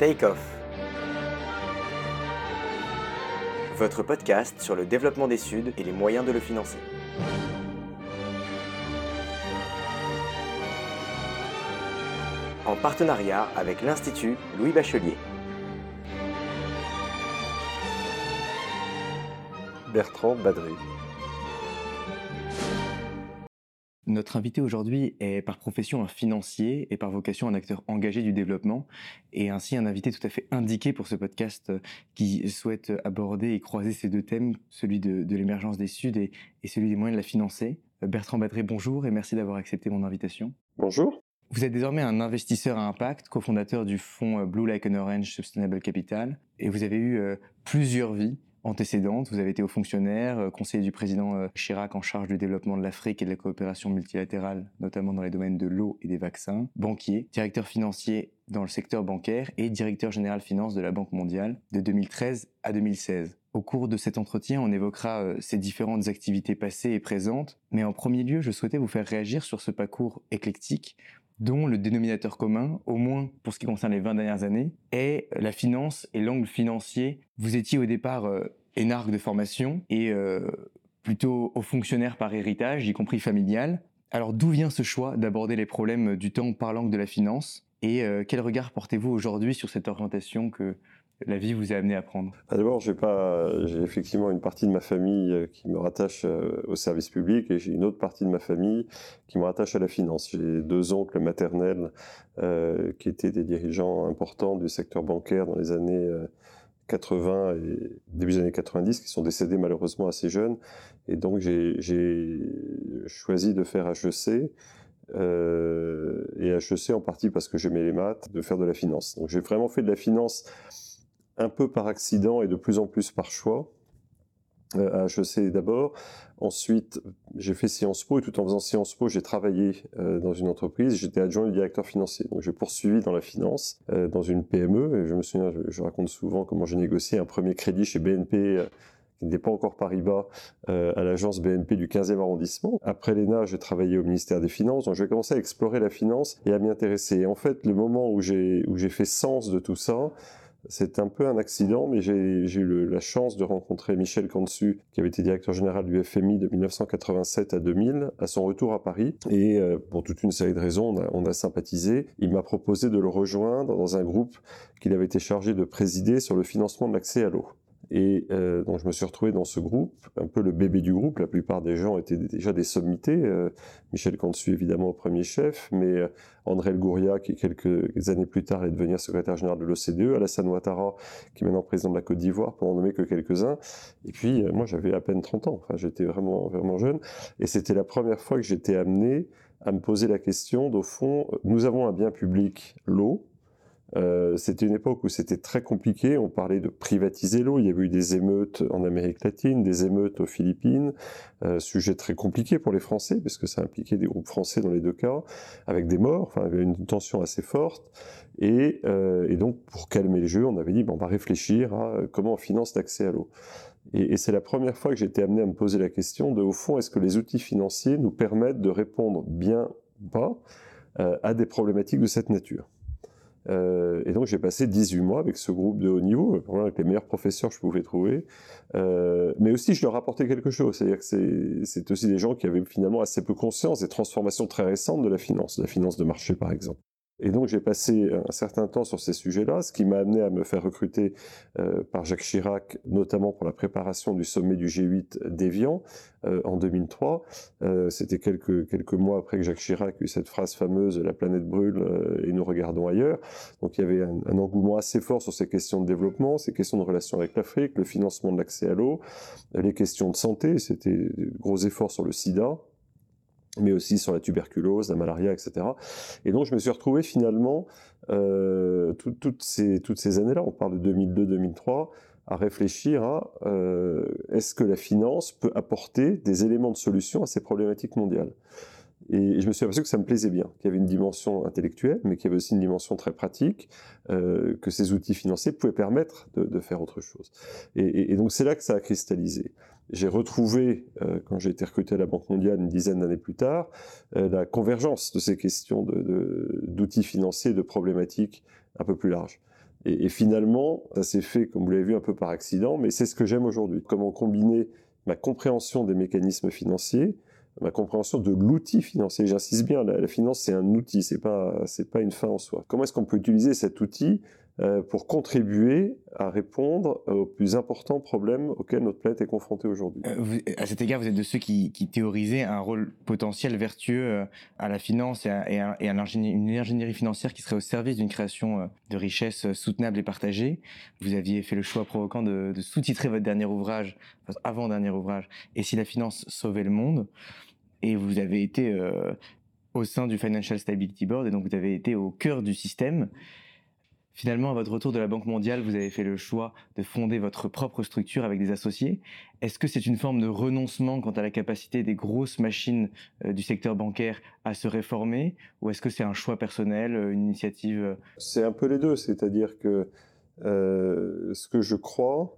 Take Off. Votre podcast sur le développement des Suds et les moyens de le financer. En partenariat avec l'Institut Louis Bachelier. Bertrand Badry. Notre invité aujourd'hui est par profession un financier et par vocation un acteur engagé du développement et ainsi un invité tout à fait indiqué pour ce podcast qui souhaite aborder et croiser ces deux thèmes, celui de, l'émergence des Suds et, celui des moyens de la financer. Bertrand Badré, bonjour et merci d'avoir accepté mon invitation. Bonjour. Vous êtes désormais un investisseur à impact, cofondateur du fonds Blue Like an Orange Sustainable Capital et vous avez eu euh, plusieurs vies antécédentes. Vous avez été haut fonctionnaire, euh, conseiller du président euh, Chirac en charge du développement de l'Afrique et de la coopération multilatérale, notamment dans les domaines de l'eau et des vaccins, banquier, directeur financier dans le secteur bancaire et directeur général finance de la Banque mondiale de 2013 à 2016. Au cours de cet entretien, on évoquera euh, ces différentes activités passées et présentes, mais en premier lieu, je souhaitais vous faire réagir sur ce parcours éclectique dont le dénominateur commun, au moins pour ce qui concerne les 20 dernières années, est la finance et l'angle financier. Vous étiez au départ euh, énarque de formation et euh, plutôt au fonctionnaire par héritage, y compris familial. Alors d'où vient ce choix d'aborder les problèmes du temps par l'angle de la finance et euh, quel regard portez-vous aujourd'hui sur cette orientation que la vie vous a amené à prendre? Ah, D'abord, j'ai pas, j'ai effectivement une partie de ma famille euh, qui me rattache euh, au service public et j'ai une autre partie de ma famille qui me rattache à la finance. J'ai deux oncles maternels euh, qui étaient des dirigeants importants du secteur bancaire dans les années 80 et début des années 90 qui sont décédés malheureusement assez jeunes. Et donc j'ai choisi de faire HEC. Et HEC en partie parce que j'aimais les maths, de faire de la finance. Donc j'ai vraiment fait de la finance un peu par accident et de plus en plus par choix euh, à HEC d'abord. Ensuite, j'ai fait Sciences Po et tout en faisant Sciences Po, j'ai travaillé euh, dans une entreprise. J'étais adjoint du directeur financier. Donc, j'ai poursuivi dans la finance, euh, dans une PME. Et je me souviens, je, raconte souvent comment j'ai négocié un premier crédit chez BNP qui n'était pas encore Paribas, à l'agence BNP du 15e arrondissement. Après l'ENA, j'ai travaillé au ministère des Finances, donc j'ai commencé à explorer la finance et à m'y intéresser. Et en fait, le moment où j'ai fait sens de tout ça, c'est un peu un accident, mais j'ai eu la chance de rencontrer Michel Cansu, qui avait été directeur général du FMI de 1987 à 2000, à son retour à Paris. Et euh, pour toute une série de raisons, on a, sympathisé. Il m'a proposé de le rejoindre dans un groupe qu'il avait été chargé de présider sur le financement de l'accès à l'eau. Et euh, donc je me suis retrouvé dans ce groupe, un peu le bébé du groupe. La plupart des gens étaient déjà des sommités. Euh, Michel Cantu évidemment au premier chef, mais euh, André El Gouria qui quelques années plus tard allait devenir secrétaire général de l'OCDE, Alassane Ouattara qui est maintenant président de la Côte d'Ivoire pour en nommer que quelques-uns. Et puis moi j'avais à peine 30 ans, enfin j'étais vraiment vraiment jeune. Et c'était la première fois que j'étais amené à me poser la question d'au fond, nous avons un bien public, l'eau, euh, c'était une époque où c'était très compliqué. On parlait de privatiser l'eau. Il y avait eu des émeutes en Amérique latine, des émeutes aux Philippines. Euh, sujet très compliqué pour les Français, parce que ça impliquait des groupes français dans les deux cas, avec des morts. Enfin, il y avait une tension assez forte. Et, euh, donc, pour calmer le jeu, on avait dit, bon, on va réfléchir à comment on finance l'accès à l'eau. Et, et c'est la première fois que j'ai été amené à me poser la question de, au fond, est-ce que les outils financiers nous permettent de répondre bien ou pas à des problématiques de cette nature? Euh, et donc j'ai passé 18 mois avec ce groupe de haut niveau, avec les meilleurs professeurs que je pouvais trouver. Euh, mais aussi je leur apportais quelque chose, c'est-à-dire que c'est aussi des gens qui avaient finalement assez peu conscience des transformations très récentes de la finance, de la finance de marché par exemple. Et donc j'ai passé un certain temps sur ces sujets-là, ce qui m'a amené à me faire recruter euh, par Jacques Chirac, notamment pour la préparation du sommet du G8 d'Evian euh, en 2003. Euh, C'était quelques, quelques mois après que Jacques Chirac eut cette phrase fameuse « la planète brûle et nous regardons ailleurs ». Donc il y avait un, un, engouement assez fort sur ces questions de développement, ces questions de relations avec l'Afrique, le financement de l'accès à l'eau, les questions de santé, c'était gros efforts sur le sida, mais aussi sur la tuberculose, la malaria, etc. Et donc je me suis retrouvé finalement euh, toutes ces, toutes ces années-là, on parle de 2002-2003, à réfléchir à euh, est-ce que la finance peut apporter des éléments de solution à ces problématiques mondiales? Et je me suis aperçu que ça me plaisait bien, qu'il y avait une dimension intellectuelle, mais qu'il y avait aussi une dimension très pratique, euh, que ces outils financiers pouvaient permettre de, faire autre chose. Et, et, et donc c'est là que ça a cristallisé. J'ai retrouvé, euh, quand j'ai été recruté à la Banque mondiale une dizaine d'années plus tard, euh, la convergence de ces questions d'outils financiers, de problématiques un peu plus larges. Et, finalement, ça s'est fait, comme vous l'avez vu, un peu par accident, mais c'est ce que j'aime aujourd'hui. Comment combiner ma compréhension des mécanismes financiers, ma compréhension de l'outil financier. J'insiste bien, la, finance c'est un outil, c'est pas c'est pas une fin en soi. Comment est-ce qu'on peut utiliser cet outil pour contribuer à répondre aux plus importants problèmes auxquels notre planète est confrontée aujourd'hui. Euh, à cet égard, vous êtes de ceux qui, théorisaient un rôle potentiel vertueux euh, à la finance et à, une ingénierie financière qui serait au service d'une création de richesses soutenables et partagées. Vous aviez fait le choix provoquant de, sous-titrer votre dernier ouvrage, avant-dernier ouvrage, Et si la finance sauvait le monde? Et vous avez été au sein du Financial Stability Board, et donc vous avez été au cœur du système. Finalement, à votre retour de la Banque mondiale, vous avez fait le choix de fonder votre propre structure avec des associés. Est-ce que c'est une forme de renoncement quant à la capacité des grosses machines euh, du secteur bancaire à se réformer? Ou est-ce que c'est un choix personnel, euh, une initiative euh? C'est un peu les deux, c'est-à-dire que ce que je crois,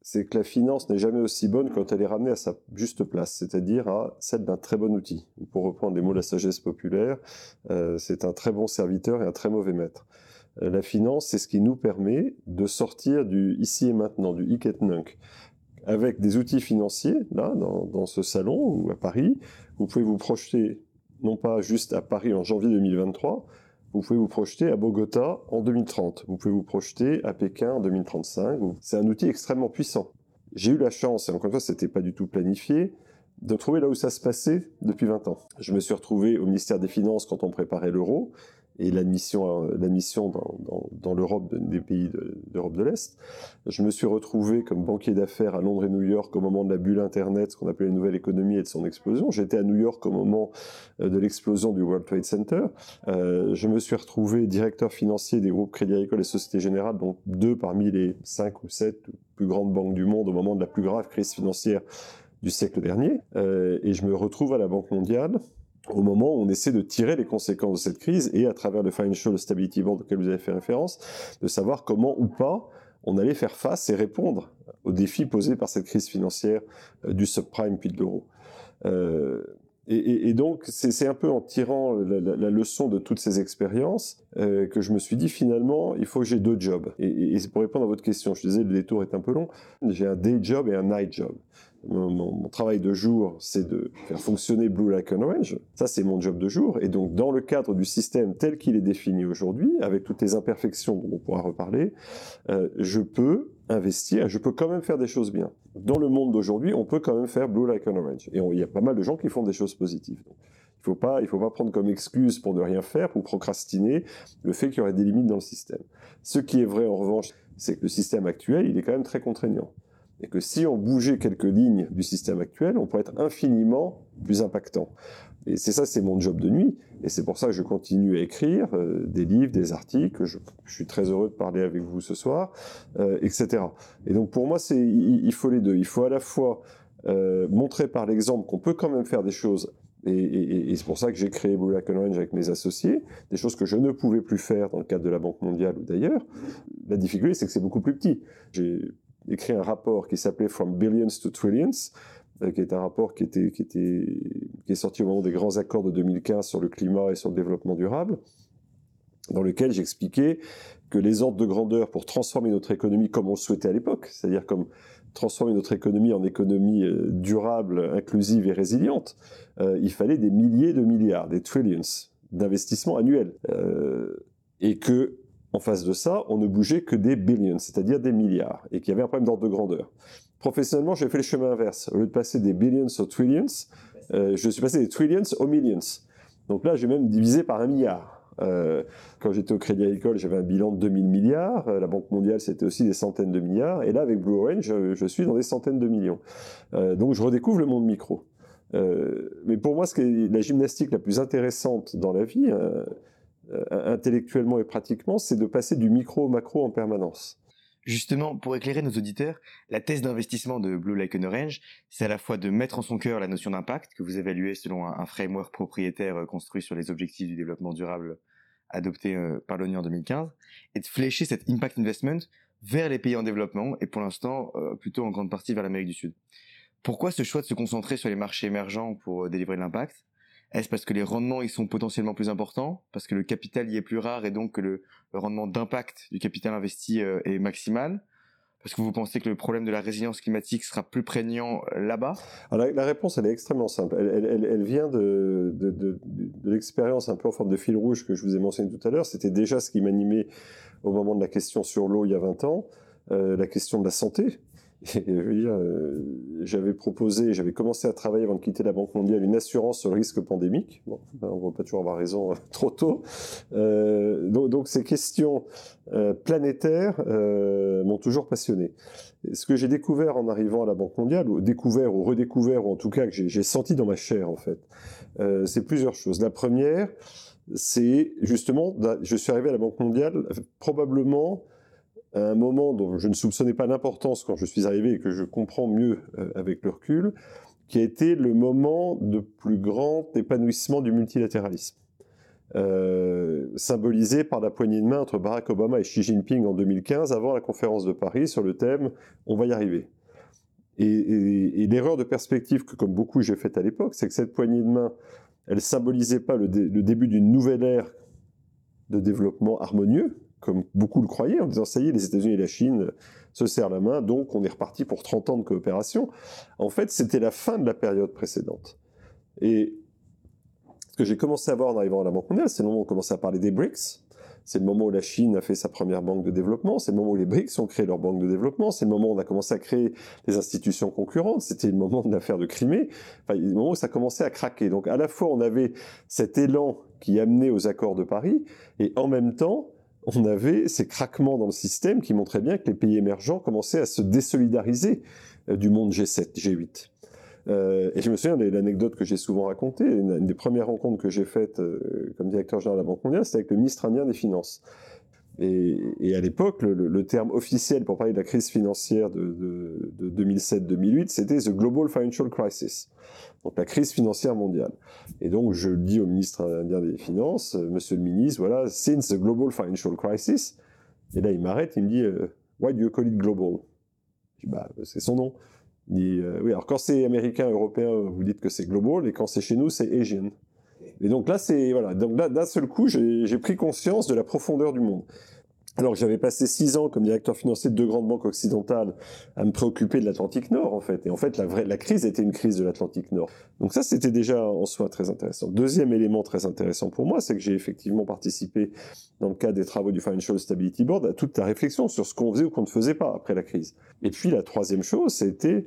c'est que la finance n'est jamais aussi bonne quand elle est ramenée à sa juste place, c'est-à-dire à celle d'un très bon outil. Pour reprendre les mots de la sagesse populaire, c'est un très bon serviteur et un très mauvais maître. Euh, la finance, c'est ce qui nous permet de sortir du ici et maintenant, du hic et nunc. Avec des outils financiers, là, dans, ce salon ou à Paris, vous pouvez vous projeter, non pas juste à Paris en janvier 2023, vous pouvez vous projeter à Bogota en 2030. Vous pouvez vous projeter à Pékin en 2035. C'est un outil extrêmement puissant. J'ai eu la chance, et encore une fois, c'était pas du tout planifié, de trouver là où ça se passait depuis 20 ans. Je me suis retrouvé au ministère des Finances quand on préparait l'euro et l'admission euh, dans, dans, dans l'Europe des pays d'Europe de, l'Est. Je me suis retrouvé comme banquier d'affaires à Londres et New York au moment de la bulle Internet, ce qu'on appelait la nouvelle économie et de son explosion. J'étais à New York au moment euh, de l'explosion du World Trade Center. Euh, je me suis retrouvé directeur financier des groupes Crédit Agricole et Société Générale, donc deux parmi les cinq ou sept plus grandes banques du monde au moment de la plus grave crise financière du siècle dernier. Et je me retrouve à la Banque mondiale au moment où on essaie de tirer les conséquences de cette crise et à travers le Financial Stability Board auquel vous avez fait référence, de savoir comment ou pas on allait faire face et répondre aux défis posés par cette crise financière euh, du subprime puis de l'euro. Et, donc, c'est un peu en tirant la, la, leçon de toutes ces expériences euh, que je me suis dit finalement, il faut que j'ai deux jobs. Et, et, pour répondre à votre question, je disais le détour est un peu long. J'ai un day job et un night job mon, travail de jour, c'est de faire fonctionner Blue Like an Orange. Ça, c'est mon job de jour. Et donc, dans le cadre du système tel qu'il est défini aujourd'hui, avec toutes les imperfections dont on pourra reparler, euh, je peux investir, je peux quand même faire des choses bien. Dans le monde d'aujourd'hui, on peut quand même faire Blue Like an Orange. Et il y a pas mal de gens qui font des choses positives. Il faut pas, il faut pas prendre comme excuse pour ne rien faire, pour procrastiner, le fait qu'il y aurait des limites dans le système. Ce qui est vrai, en revanche, c'est que le système actuel, il est quand même très contraignant et que si on bougeait quelques lignes du système actuel, on pourrait être infiniment plus impactant. Et c'est ça, c'est mon job de nuit, et c'est pour ça que je continue à écrire euh, des livres, des articles. Je, je, suis très heureux de parler avec vous ce soir, euh, etc. Et donc pour moi, c'est il, faut les deux. Il faut à la fois euh, montrer par l'exemple qu'on peut quand même faire des choses et, et, et c'est pour ça que j'ai créé Blue Black Orange avec mes associés, des choses que je ne pouvais plus faire dans le cadre de la Banque mondiale ou d'ailleurs. La difficulté, c'est que c'est beaucoup plus petit. J'ai écrit un rapport qui s'appelait From Billions to Trillions, euh, qui est un rapport qui, était, qui, était, qui est sorti au moment des grands accords de 2015 sur le climat et sur le développement durable, dans lequel j'expliquais que les ordres de grandeur pour transformer notre économie comme on le souhaitait à l'époque, c'est-à-dire comme transformer notre économie en économie euh, durable, inclusive et résiliente, euh, il fallait des milliers de milliards, des trillions d'investissements annuels. Et que en face de ça, on ne bougeait que des billions, c'est-à-dire des milliards, et qu'il y avait un problème d'ordre de grandeur. Professionnellement, j'ai fait le chemin inverse. Au lieu de passer des billions aux trillions, euh, je suis passé des trillions aux millions. Donc là, j'ai même divisé par un milliard. Euh, quand j'étais au Crédit Agricole, j'avais un bilan de 2000 milliards. Euh, la Banque mondiale, c'était aussi des centaines de milliards. Et là, avec Blue Orange, je, je suis dans des centaines de millions. Donc, je redécouvre le monde micro. Mais pour moi, ce qui est la gymnastique la plus intéressante dans la vie, intellectuellement et pratiquement, c'est de passer du micro au macro en permanence. Justement, pour éclairer nos auditeurs, la thèse d'investissement de Blue Lake Orange, c'est à la fois de mettre en son cœur la notion d'impact, que vous évaluez selon un, framework propriétaire euh, construit sur les objectifs du développement durable adopté euh, par l'ONU en 2015, et de flécher cet impact investment vers les pays en développement, et pour l'instant, plutôt en grande partie vers l'Amérique du Sud. Pourquoi ce choix de se concentrer sur les marchés émergents pour délivrer l'impact? Est-ce parce que les rendements ils sont potentiellement plus importants, parce que le capital y est plus rare et donc que le, rendement d'impact du capital investi euh, est maximal? Parce que vous pensez que le problème de la résilience climatique sera plus prégnant euh, là-bas? La, réponse, elle est extrêmement simple. Elle, vient de, de, l'expérience un peu en forme de fil rouge que je vous ai mentionné tout à l'heure. C'était déjà ce qui m'animait au moment de la question sur l'eau il y a 20 ans, euh, la question de la santé. Euh, j'avais proposé, j'avais commencé à travailler avant de quitter la Banque mondiale une assurance sur le risque pandémique. On ne va pas toujours avoir raison euh, trop tôt. Euh, donc, ces questions planétaires m'ont toujours passionné. ce que j'ai découvert en arrivant à la Banque mondiale, ou découvert ou redécouvert, ou en tout cas que j'ai senti dans ma chair en fait, c'est plusieurs choses. La première, c'est justement, je suis arrivé à la Banque mondiale probablement à un moment dont je ne soupçonnais pas l'importance quand je suis arrivé et que je comprends mieux euh, avec le recul, qui a été le moment de plus grand épanouissement du multilatéralisme. Euh, symbolisé par la poignée de main entre Barack Obama et Xi Jinping en 2015 avant la conférence de Paris sur le thème On va y arriver. Et, l'erreur de perspective que, comme beaucoup, j'ai faite à l'époque, c'est que cette poignée de main, elle symbolisait pas le début d'une nouvelle ère de développement harmonieux, comme beaucoup le croyaient, en disant ça y est, les États-Unis et la Chine se serrent la main, donc on est reparti pour 30 ans de coopération. En fait, c'était la fin de la période précédente. Et ce que j'ai commencé à voir en arrivant à la Banque mondiale, c'est le moment où on commençait à parler des BRICS. C'est le moment où la Chine a fait sa première banque de développement. C'est le moment où les BRICS ont créé leur banque de développement. C'est le moment où on a commencé à créer des institutions concurrentes. C'était le moment de l'affaire de Crimée. Enfin, le moment où ça commençait à craquer. Donc, à la fois, on avait cet élan qui amenait aux accords de Paris, et en même temps, on avait ces craquements dans le système qui montraient bien que les pays émergents commençaient à se désolidariser euh, du monde G7, G8. Euh, et je me souviens de l'anecdote que j'ai souvent racontée, une, des premières rencontres que j'ai faites euh, comme directeur général de la Banque mondiale, c'était avec le ministre indien des Finances. Et, à l'époque, le, terme officiel pour parler de la crise financière de, de 2007-2008, c'était The Global Financial Crisis donc la crise financière mondiale. Et donc je dis au ministre indien des Finances, euh, Monsieur le ministre, voilà, since the global financial crisis, et là il m'arrête, il me dit, euh, why do you call it global? Je dis, bah c'est son nom. Il dit, euh, oui, alors quand c'est américain, européen, vous dites que c'est global, et quand c'est chez nous, c'est Asian. Et donc là, c'est voilà, donc là d'un seul coup, j'ai pris conscience de la profondeur du monde. Alors j'avais passé six ans comme directeur financier de deux grandes banques occidentales à me préoccuper de l'Atlantique Nord, en fait. Et en fait, la, vraie, la crise était une crise de l'Atlantique Nord. Donc ça, c'était déjà en soi très intéressant. Deuxième élément très intéressant pour moi, c'est que j'ai effectivement participé, dans le cadre des travaux du Financial Stability Board, à toute la réflexion sur ce qu'on faisait ou qu'on ne faisait pas après la crise. Et puis la troisième chose, c'était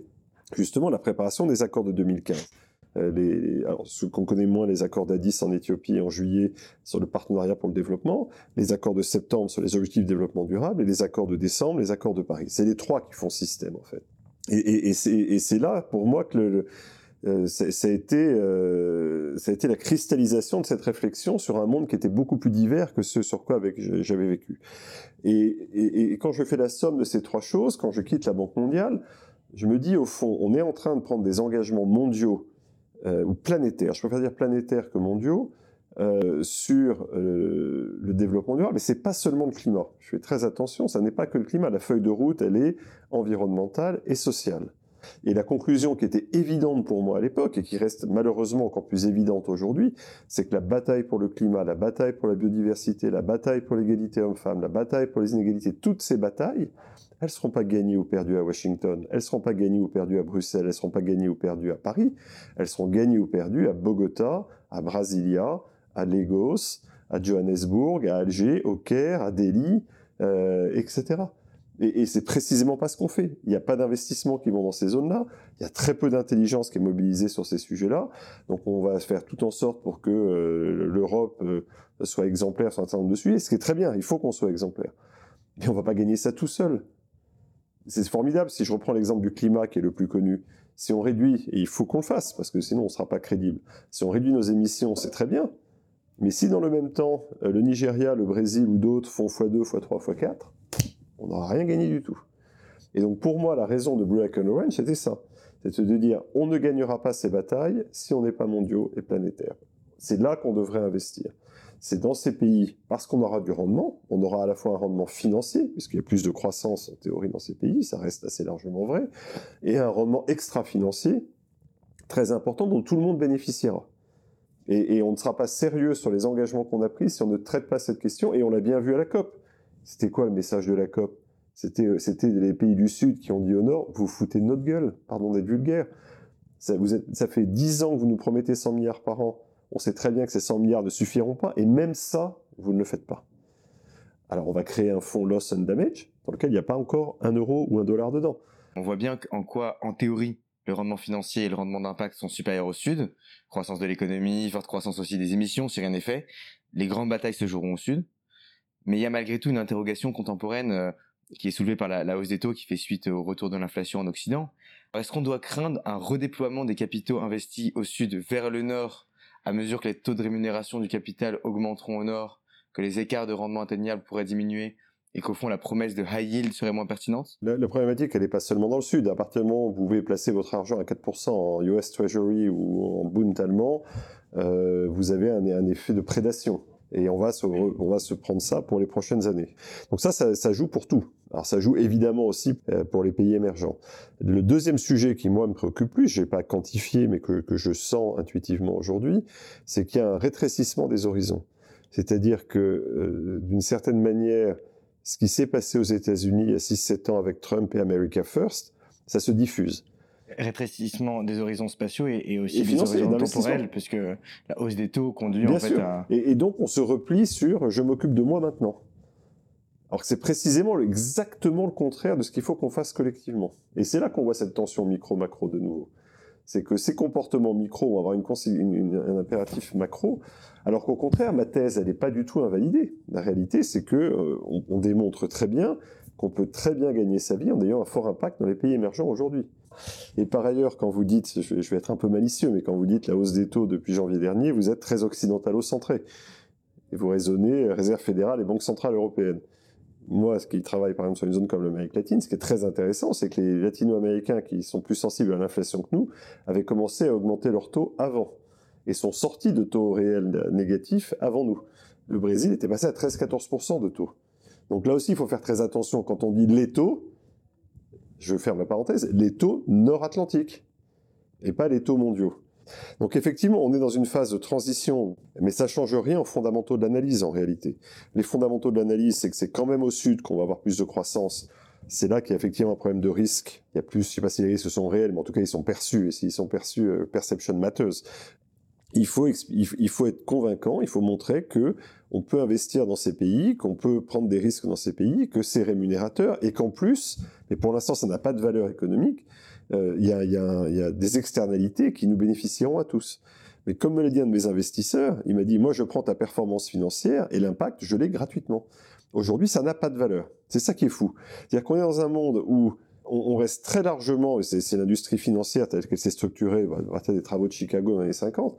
justement la préparation des accords de 2015. Euh, ce qu'on connaît moins, les accords d'Addis en Éthiopie en juillet sur le partenariat pour le développement, les accords de septembre sur les objectifs de développement durable et les accords de décembre, les accords de Paris. C'est les trois qui font système en fait. Et, c'est là pour moi que euh, ça, a été, euh, ça a été la cristallisation de cette réflexion sur un monde qui était beaucoup plus divers que ce sur quoi j'avais vécu. Et, quand je fais la somme de ces trois choses, quand je quitte la Banque mondiale, je me dis au fond, on est en train de prendre des engagements mondiaux euh, ou planétaires, je préfère dire planétaires que mondiaux, euh, sur euh, le développement durable. Mais c'est pas seulement le climat. Je fais très attention, ça n'est pas que le climat. La feuille de route, elle est environnementale et sociale. Et la conclusion qui était évidente pour moi à l'époque et qui reste malheureusement encore plus évidente aujourd'hui, c'est que la bataille pour le climat, la bataille pour la biodiversité, la bataille pour l'égalité homme-femme, la bataille pour les inégalités, toutes ces batailles, elles seront pas gagnées ou perdues à Washington, elles seront pas gagnées ou perdues à Bruxelles, elles seront pas gagnées ou perdues à Paris, elles seront gagnées ou perdues à Bogota, à Brasilia, à Lagos, à Johannesburg, à Alger, au Caire, à Delhi, euh, etc. Et, et c'est précisément pas ce qu'on fait. Il n'y a pas d'investissement qui vont dans ces zones-là. Il y a très peu d'intelligence qui est mobilisée sur ces sujets-là. Donc on va faire tout en sorte pour que euh, l'Europe euh, soit exemplaire sur un certain nombre de sujets, ce qui est très bien. Il faut qu'on soit exemplaire. Mais on va pas gagner ça tout seul c'est formidable. Si je reprends l'exemple du climat qui est le plus connu, si on réduit, et il faut qu'on le fasse, parce que sinon on ne sera pas crédible, si on réduit nos émissions, c'est très bien. Mais si dans le même temps, euh, le Nigeria, le Brésil ou d'autres font x2, x3, x4, on n'aura rien gagné du tout. Et donc pour moi, la raison de Blue and Orange, c'était ça. C'était de dire, on ne gagnera pas ces batailles si on n'est pas mondiaux et planétaires. C'est là qu'on devrait investir c'est dans ces pays, parce qu'on aura du rendement, on aura à la fois un rendement financier, puisqu'il y a plus de croissance en théorie dans ces pays, ça reste assez largement vrai, et un rendement extra-financier très important dont tout le monde bénéficiera. Et, on ne sera pas sérieux sur les engagements qu'on a pris si on ne traite pas cette question. Et on l'a bien vu à la COP. C'était quoi le message de la COP? C'était les pays du Sud qui ont dit au Nord, vous foutez notre gueule, pardon d'être vulgaire. Ça, ça fait 10 ans que vous nous promettez 100 milliards par an. On sait très bien que ces 100 milliards ne suffiront pas. Et même ça, vous ne le faites pas. Alors on va créer un fonds loss and damage dans lequel il n'y a pas encore un euro ou un dollar dedans. On voit bien en quoi, en théorie, le rendement financier et le rendement d'impact sont supérieurs au sud. Croissance de l'économie, forte croissance aussi des émissions, si rien n'est fait. Les grandes batailles se joueront au sud. Mais il y a malgré tout une interrogation contemporaine euh, qui est soulevée par la, hausse des taux qui fait suite au retour de l'inflation en Occident. Est-ce qu'on doit craindre un redéploiement des capitaux investis au sud vers le nord à mesure que les taux de rémunération du capital augmenteront au nord, que les écarts de rendement atteignables pourraient diminuer et qu'au fond la promesse de high yield serait moins pertinente la, problématique, elle n'est pas seulement dans le sud. À partir du moment où vous pouvez placer votre argent à 4% en US Treasury ou en Bund allemand, euh, vous avez un, effet de prédation. Et on va, se, on va se prendre ça pour les prochaines années. Donc ça, ça, joue pour tout. Alors ça joue évidemment aussi euh, pour les pays émergents. Le deuxième sujet qui, moi, me préoccupe plus, je n'ai pas quantifié, mais que, que je sens intuitivement aujourd'hui, c'est qu'il y a un rétrécissement des horizons. C'est-à-dire que, euh, d'une certaine manière, ce qui s'est passé aux États-Unis il y a 6-7 ans avec Trump et America First, ça se diffuse. Rétrécissement des horizons spatiaux et, aussi des horizons temporels, puisque la hausse des taux conduit en fait à... Et, et, donc on se replie sur je m'occupe de moi maintenant. Alors que c'est précisément exactement le contraire de ce qu'il faut qu'on fasse collectivement. Et c'est là qu'on voit cette tension micro-macro de nouveau c'est que ces comportements micro vont avoir une, un impératif macro, alors qu'au contraire, ma thèse, elle n'est pas du tout invalidée. La réalité, c'est que euh, on, démontre très bien qu'on peut très bien gagner sa vie en ayant un fort impact dans les pays émergents aujourd'hui. Et par ailleurs, quand vous dites, je vais, être un peu malicieux, mais quand vous dites la hausse des taux depuis janvier dernier, vous êtes très occidentalo-centré. Et vous raisonnez Réserve fédérale et Banque centrale européenne moi, ce qui travaille par exemple sur une zone comme l'Amérique latine, ce qui est très intéressant, c'est que les latino-américains qui sont plus sensibles à l'inflation que nous avaient commencé à augmenter leur taux avant et sont sortis de taux réels négatifs avant nous. Le Brésil était passé à 13-14% de taux. Donc là aussi, il faut faire très attention quand on dit les taux, je ferme la parenthèse, les taux nord-atlantiques et pas les taux mondiaux. Donc effectivement, on est dans une phase de transition, mais ça change rien aux fondamentaux de l'analyse en réalité. Les fondamentaux de l'analyse, c'est que c'est quand même au sud qu'on va avoir plus de croissance. C'est là qu'il y a effectivement un problème de risque. Il y a plus, je sais pas si les risques sont réels, mais en tout cas ils sont perçus. Et s'ils sont perçus, euh, perception matters. Il faut, il faut être convaincant, il faut montrer que on peut investir dans ces pays, qu'on peut prendre des risques dans ces pays, que c'est rémunérateur et qu'en plus, mais pour l'instant ça n'a pas de valeur économique, euh, il y, a, y, y, a, des externalités qui nous bénéficieront à tous. Mais comme me l'a dit un de mes investisseurs, il m'a dit, moi je prends ta performance financière et l'impact, je l'ai gratuitement. Aujourd'hui, ça n'a pas de valeur. C'est ça qui est fou. C'est-à-dire qu'on est dans un monde où on, reste très largement, et c'est l'industrie financière telle qu'elle s'est structurée à partir des travaux de Chicago dans les années 50,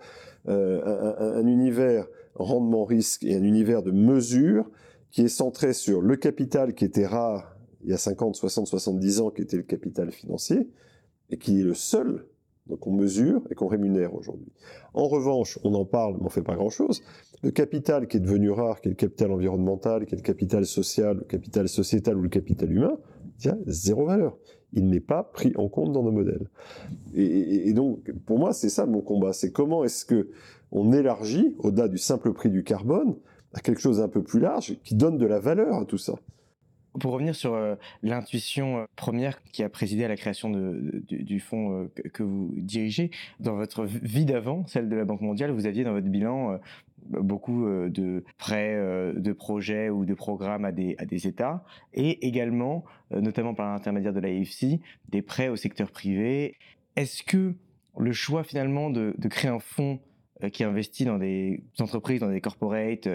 euh, un, un, univers rendement-risque et un univers de mesure qui est centré sur le capital qui était rare il y a 50, 60, 70 ans, qui était le capital financier, et qui est le seul qu'on mesure et qu'on rémunère aujourd'hui. En revanche, on en parle, mais on fait pas grand-chose. Le capital qui est devenu rare, qui est le capital environnemental, qui est le capital social, le capital sociétal ou le capital humain, il a zéro valeur. Il n'est pas pris en compte dans nos modèles. Et, donc, pour moi, c'est ça mon combat. C'est comment est-ce que on élargit, au-delà du simple prix du carbone, à quelque chose d'un peu plus large, qui donne de la valeur à tout ça. Pour revenir sur euh, l'intuition euh, première qui a présidé à la création du, fonds euh, que, vous dirigez, dans votre vie d'avant, celle de la Banque mondiale, vous aviez dans votre bilan beaucoup de prêts, de projets ou de programmes à des, à des États, et également, notamment par l'intermédiaire de l'AFC, des prêts au secteur privé. Est-ce que le choix finalement de, de créer un fonds qui investit dans des entreprises, dans des corporates,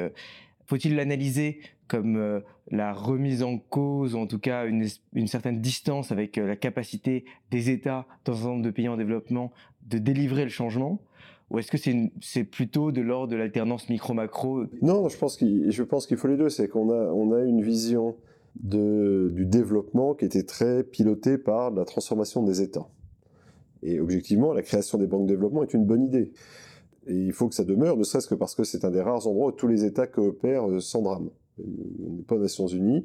faut-il l'analyser comme euh, la remise en cause, ou en tout cas une, certaine distance avec euh, la capacité des États dans un nombre de pays en développement de délivrer le changement? Ou est-ce que c'est plutôt de l'ordre de l'alternance micro-macro? Non, je pense qu'il faut les deux. C'est qu'on a, une vision du développement qui était très pilotée par la transformation des États. Et objectivement, la création des banques de développement est une bonne idée. Et il faut que ça demeure, ne serait-ce que parce que c'est un des rares endroits où tous les États coopèrent euh, sans drame. On n'est pas aux Nations Unies.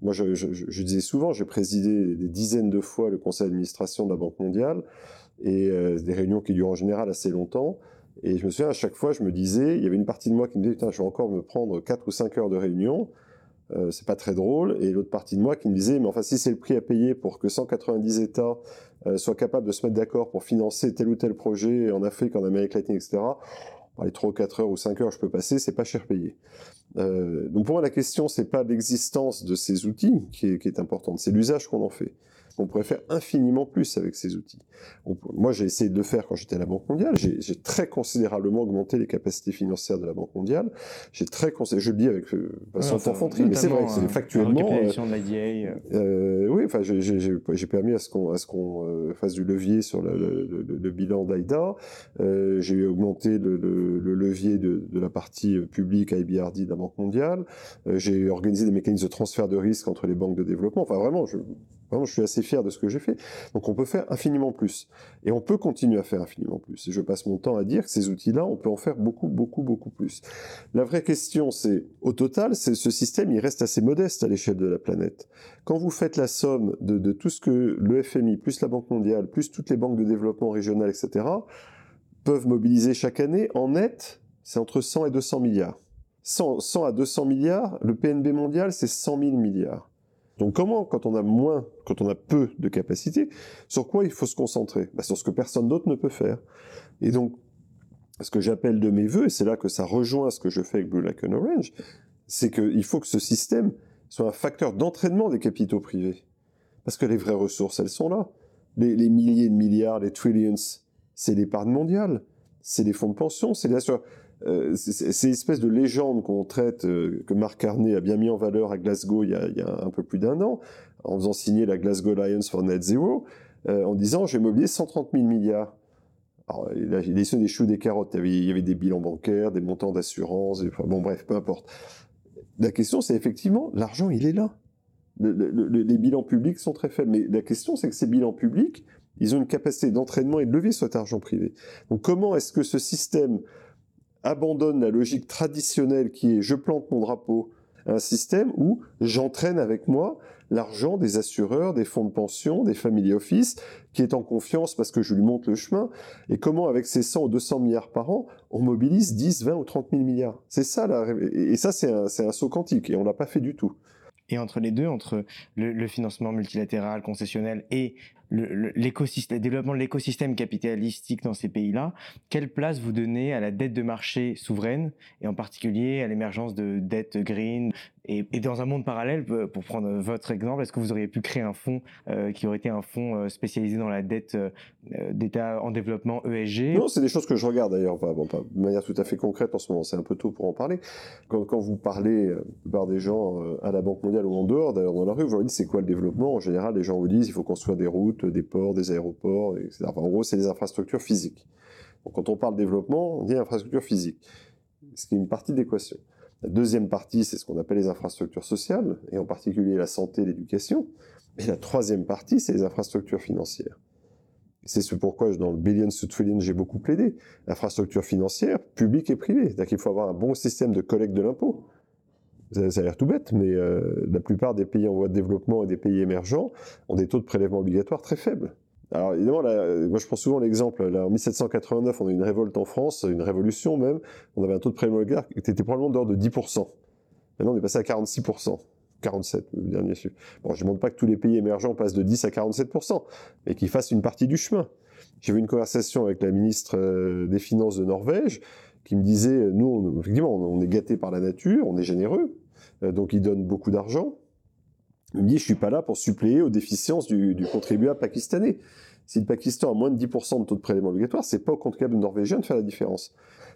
Moi, je, disais souvent, j'ai présidé des dizaines de fois le conseil d'administration de la Banque mondiale, et euh, des réunions qui durent en général assez longtemps. Et je me souviens, à chaque fois, je me disais, il y avait une partie de moi qui me disait, putain, je vais encore me prendre 4 ou 5 heures de réunion, euh, c'est pas très drôle. Et l'autre partie de moi qui me disait, mais enfin, si c'est le prix à payer pour que 190 États euh, soient capables de se mettre d'accord pour financer tel ou tel projet en Afrique, en Amérique latine, etc., les 3 ou 4 heures ou 5 heures je peux passer, c'est pas cher payé. Euh, donc pour moi, la question, c'est pas l'existence de ces outils qui est, qui est importante, c'est l'usage qu'on en fait on pourrait faire infiniment plus avec ces outils. moi, j'ai essayé de le faire quand j'étais à la Banque mondiale. J'ai très considérablement augmenté les capacités financières de la Banque mondiale. J'ai très je le dis avec euh, façon ouais, mais c'est vrai, c'est factuellement. Euh, de l'IDA. Euh, oui, enfin, j'ai permis à ce qu'on euh, fasse du levier sur le, le, le, bilan d'AIDA. Euh, j'ai augmenté le, levier de, de, la partie publique IBRD de la Banque mondiale. j'ai organisé des mécanismes de transfert de risque entre les banques de développement. Enfin, vraiment, je Je suis assez fier de ce que j'ai fait. Donc on peut faire infiniment plus. Et on peut continuer à faire infiniment plus. Et je passe mon temps à dire que ces outils-là, on peut en faire beaucoup, beaucoup, beaucoup plus. La vraie question, c'est, au total, c'est ce système, il reste assez modeste à l'échelle de la planète. Quand vous faites la somme de, de tout ce que le FMI, plus la Banque mondiale, plus toutes les banques de développement régionales, etc., peuvent mobiliser chaque année, en net, c'est entre 100 et 200 milliards. 100, 100 à 200 milliards, le PNB mondial, c'est 100 000 milliards. Donc comment, quand on a moins, quand on a peu de capacité, sur quoi il faut se concentrer? Bah, Sur ce que personne d'autre ne peut faire. Et donc, ce que j'appelle de mes voeux, et c'est là que ça rejoint ce que je fais avec Blue and Orange, c'est qu'il faut que ce système soit un facteur d'entraînement des capitaux privés. Parce que les vraies ressources, elles sont là. Les, milliers de milliards, les trillions, c'est l'épargne mondiale, c'est les fonds de pension, c'est les. Euh, c'est espèce de légende qu'on traite, euh, que Marc Carnet a bien mis en valeur à Glasgow il y a, un peu plus d'un an, en faisant signer la Glasgow Alliance for Net Zero, euh, en disant j'ai mobilisé 130 000 milliards. Alors, il a, des choux des carottes. Il y, avait, des bilans bancaires, des montants d'assurance, enfin, bon bref, peu importe. La question, c'est effectivement, l'argent, il est là. Le, le, les bilans publics sont très faibles. Mais la question, c'est que ces bilans publics, ils ont une capacité d'entraînement et de levier sur cet argent privé. Donc comment est-ce que ce système abandonne la logique traditionnelle qui est je plante mon drapeau, un système où j'entraîne avec moi l'argent des assureurs, des fonds de pension, des family office, qui est en confiance parce que je lui montre le chemin, et comment avec ces 100 ou 200 milliards par an, on mobilise 10, 20 ou 30 000 milliards? C'est ça, la... et ça c'est un, saut quantique, et on l'a pas fait du tout. Et entre les deux, entre le, financement multilatéral, concessionnel et l'écosystème, le développement de l'écosystème capitalistique dans ces pays-là, quelle place vous donnez à la dette de marché souveraine et en particulier à l'émergence de dettes green et, dans un monde parallèle, pour prendre votre exemple, est-ce que vous auriez pu créer un fonds euh, qui aurait été un fonds euh, spécialisé dans la dette euh, d'État en développement ESG Non, c'est des choses que je regarde d'ailleurs, pas, bon, de manière tout à fait concrète en ce moment, c'est un peu tôt pour en parler. Quand, vous parlez par des gens à la Banque mondiale ou en dehors, d'ailleurs dans la rue, vous leur dites c'est quoi le développement? En général, les gens vous disent il faut construire des routes, des ports, des aéroports, etc. en gros, c'est les infrastructures physiques. Donc, quand on parle développement, on dit infrastructure physique, ce qui est une partie d'équation. La deuxième partie, c'est ce qu'on appelle les infrastructures sociales, et en particulier la santé et l'éducation. Et la troisième partie, c'est les infrastructures financières. C'est ce pourquoi, dans le Billions to Trillions, j'ai beaucoup plaidé. L'infrastructure financière, publique et privée. C'est-à-dire faut avoir un bon système de collecte de l'impôt ça, a l'air tout bête, mais euh, la plupart des pays en voie de développement et des pays émergents ont des taux de prélèvement obligatoire très faibles. Alors évidemment, là, moi je prends souvent l'exemple, en 1789, on a eu une révolte en France, une révolution même, on avait un taux de obligatoire qui était probablement d'ordre de 10%. Maintenant on est passé à 46%. 47, le dernier chiffre. Bon, je ne demande pas que tous les pays émergents passent de 10 à 47%, mais qu'ils fassent une partie du chemin. J'ai eu une conversation avec la ministre euh, des Finances de Norvège, qui me disait, nous, effectivement, on est gâtés par la nature, on est généreux, euh, donc il donne beaucoup d'argent. Me dit, je suis pas là pour suppléer aux déficiences du, contribuable pakistanais. Si le Pakistan a moins de 10% de taux de prélèvement obligatoire, c'est pas au contribuable norvégien de faire la différence.